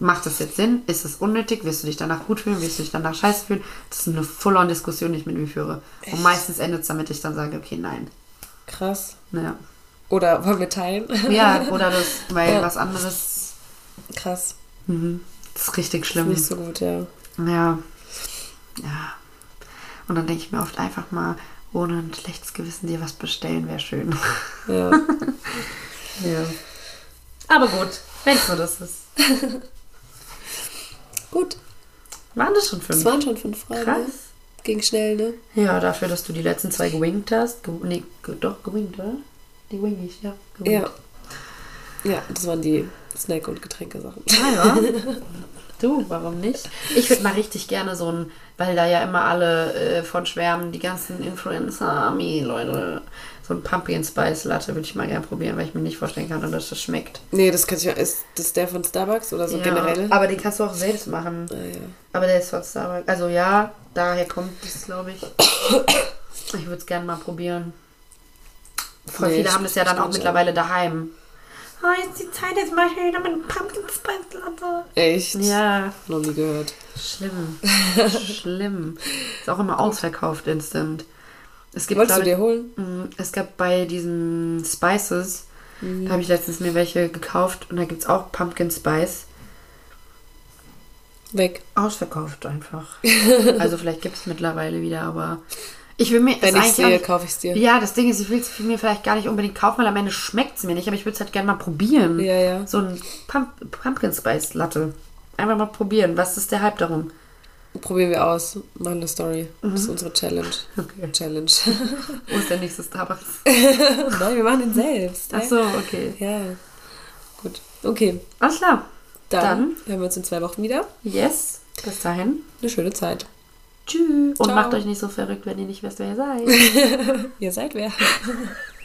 Macht das jetzt Sinn? Ist es unnötig? Wirst du dich danach gut fühlen? Wirst du dich danach scheiße fühlen? Das ist eine Full-on-Diskussion, die ich mit mir führe. Und meistens endet es damit, ich dann sage, okay, nein. Krass. Ja, Oder wollen wir teilen? ja oder das, weil Ja. was anderes, Krass. mhm, das ist richtig schlimm. Nicht so gut, ja. Ja. Ja. Und dann denke ich mir oft einfach mal, ohne ein schlechtes Gewissen dir was bestellen, wäre schön. Ja. Ja. Aber gut, wenn es nur das ist. gut. Waren das schon Das fünf? waren schon fünf Fragen. Krass. Ging schnell, ne? Ja, dafür, dass du die letzten zwei gewinkt hast. Ge nee, ge doch, gewinkt, oder? Die wing ich, ja. Gewinkt. Ja. Ja, das waren die Snack- und Getränkesachen. Ah, ja. Du, warum nicht? Ich würde mal richtig gerne so ein, weil da ja immer alle äh, von schwärmen, die ganzen Influencer-Army-Leute, so ein Pumpkin Spice Latte würde ich mal gerne probieren, weil ich mir nicht vorstellen kann, dass das schmeckt. Nee, das kann ich Ist das der von Starbucks oder so Ja, generell? Aber den kannst du auch selbst machen. Ah, ja. Aber der ist von Starbucks. Also ja, daher kommt das, glaube ich. Ich würde es gerne mal probieren. Voll Nee, viele haben das ja dann auch mittlerweile daheim. Oh, jetzt die Zeit, jetzt mache ich wieder mit Pumpkin Spice Latte. Echt? Ja, Noch nie gehört. schlimm. schlimm. Ist auch immer ausverkauft instant. Es gibt, Wolltest du glaub dir holen? mh, es gab bei diesen Spices, da habe ich letztens mir welche gekauft und da gibt es auch Pumpkin Spice. Weg. Ausverkauft einfach. also vielleicht gibt es mittlerweile wieder, aber ich will mir Wenn ich sehe, kaufe ich es dir. Ja, das Ding ist, ich will es mir vielleicht gar nicht unbedingt kaufen, weil am Ende schmeckt es mir nicht, aber ich würde es halt gerne mal probieren. Ja, ja. So ein Pump Pumpkin Spice Latte. Einfach mal probieren. Was ist der Hype darum? Probieren wir aus. Machen eine Story. Das Mhm. ist unsere Challenge. Okay. Challenge. Wo ist der nächste Starbucks? Nein, wir machen den selbst. Ach so, okay. Ja. Gut. Okay. Alles klar. Dann, Dann? hören wir uns in zwei Wochen wieder. Yes. Bis dahin. Eine schöne Zeit. Tschüss. Und macht euch nicht so verrückt, wenn ihr nicht wisst, wer ihr seid. Ihr seid wer?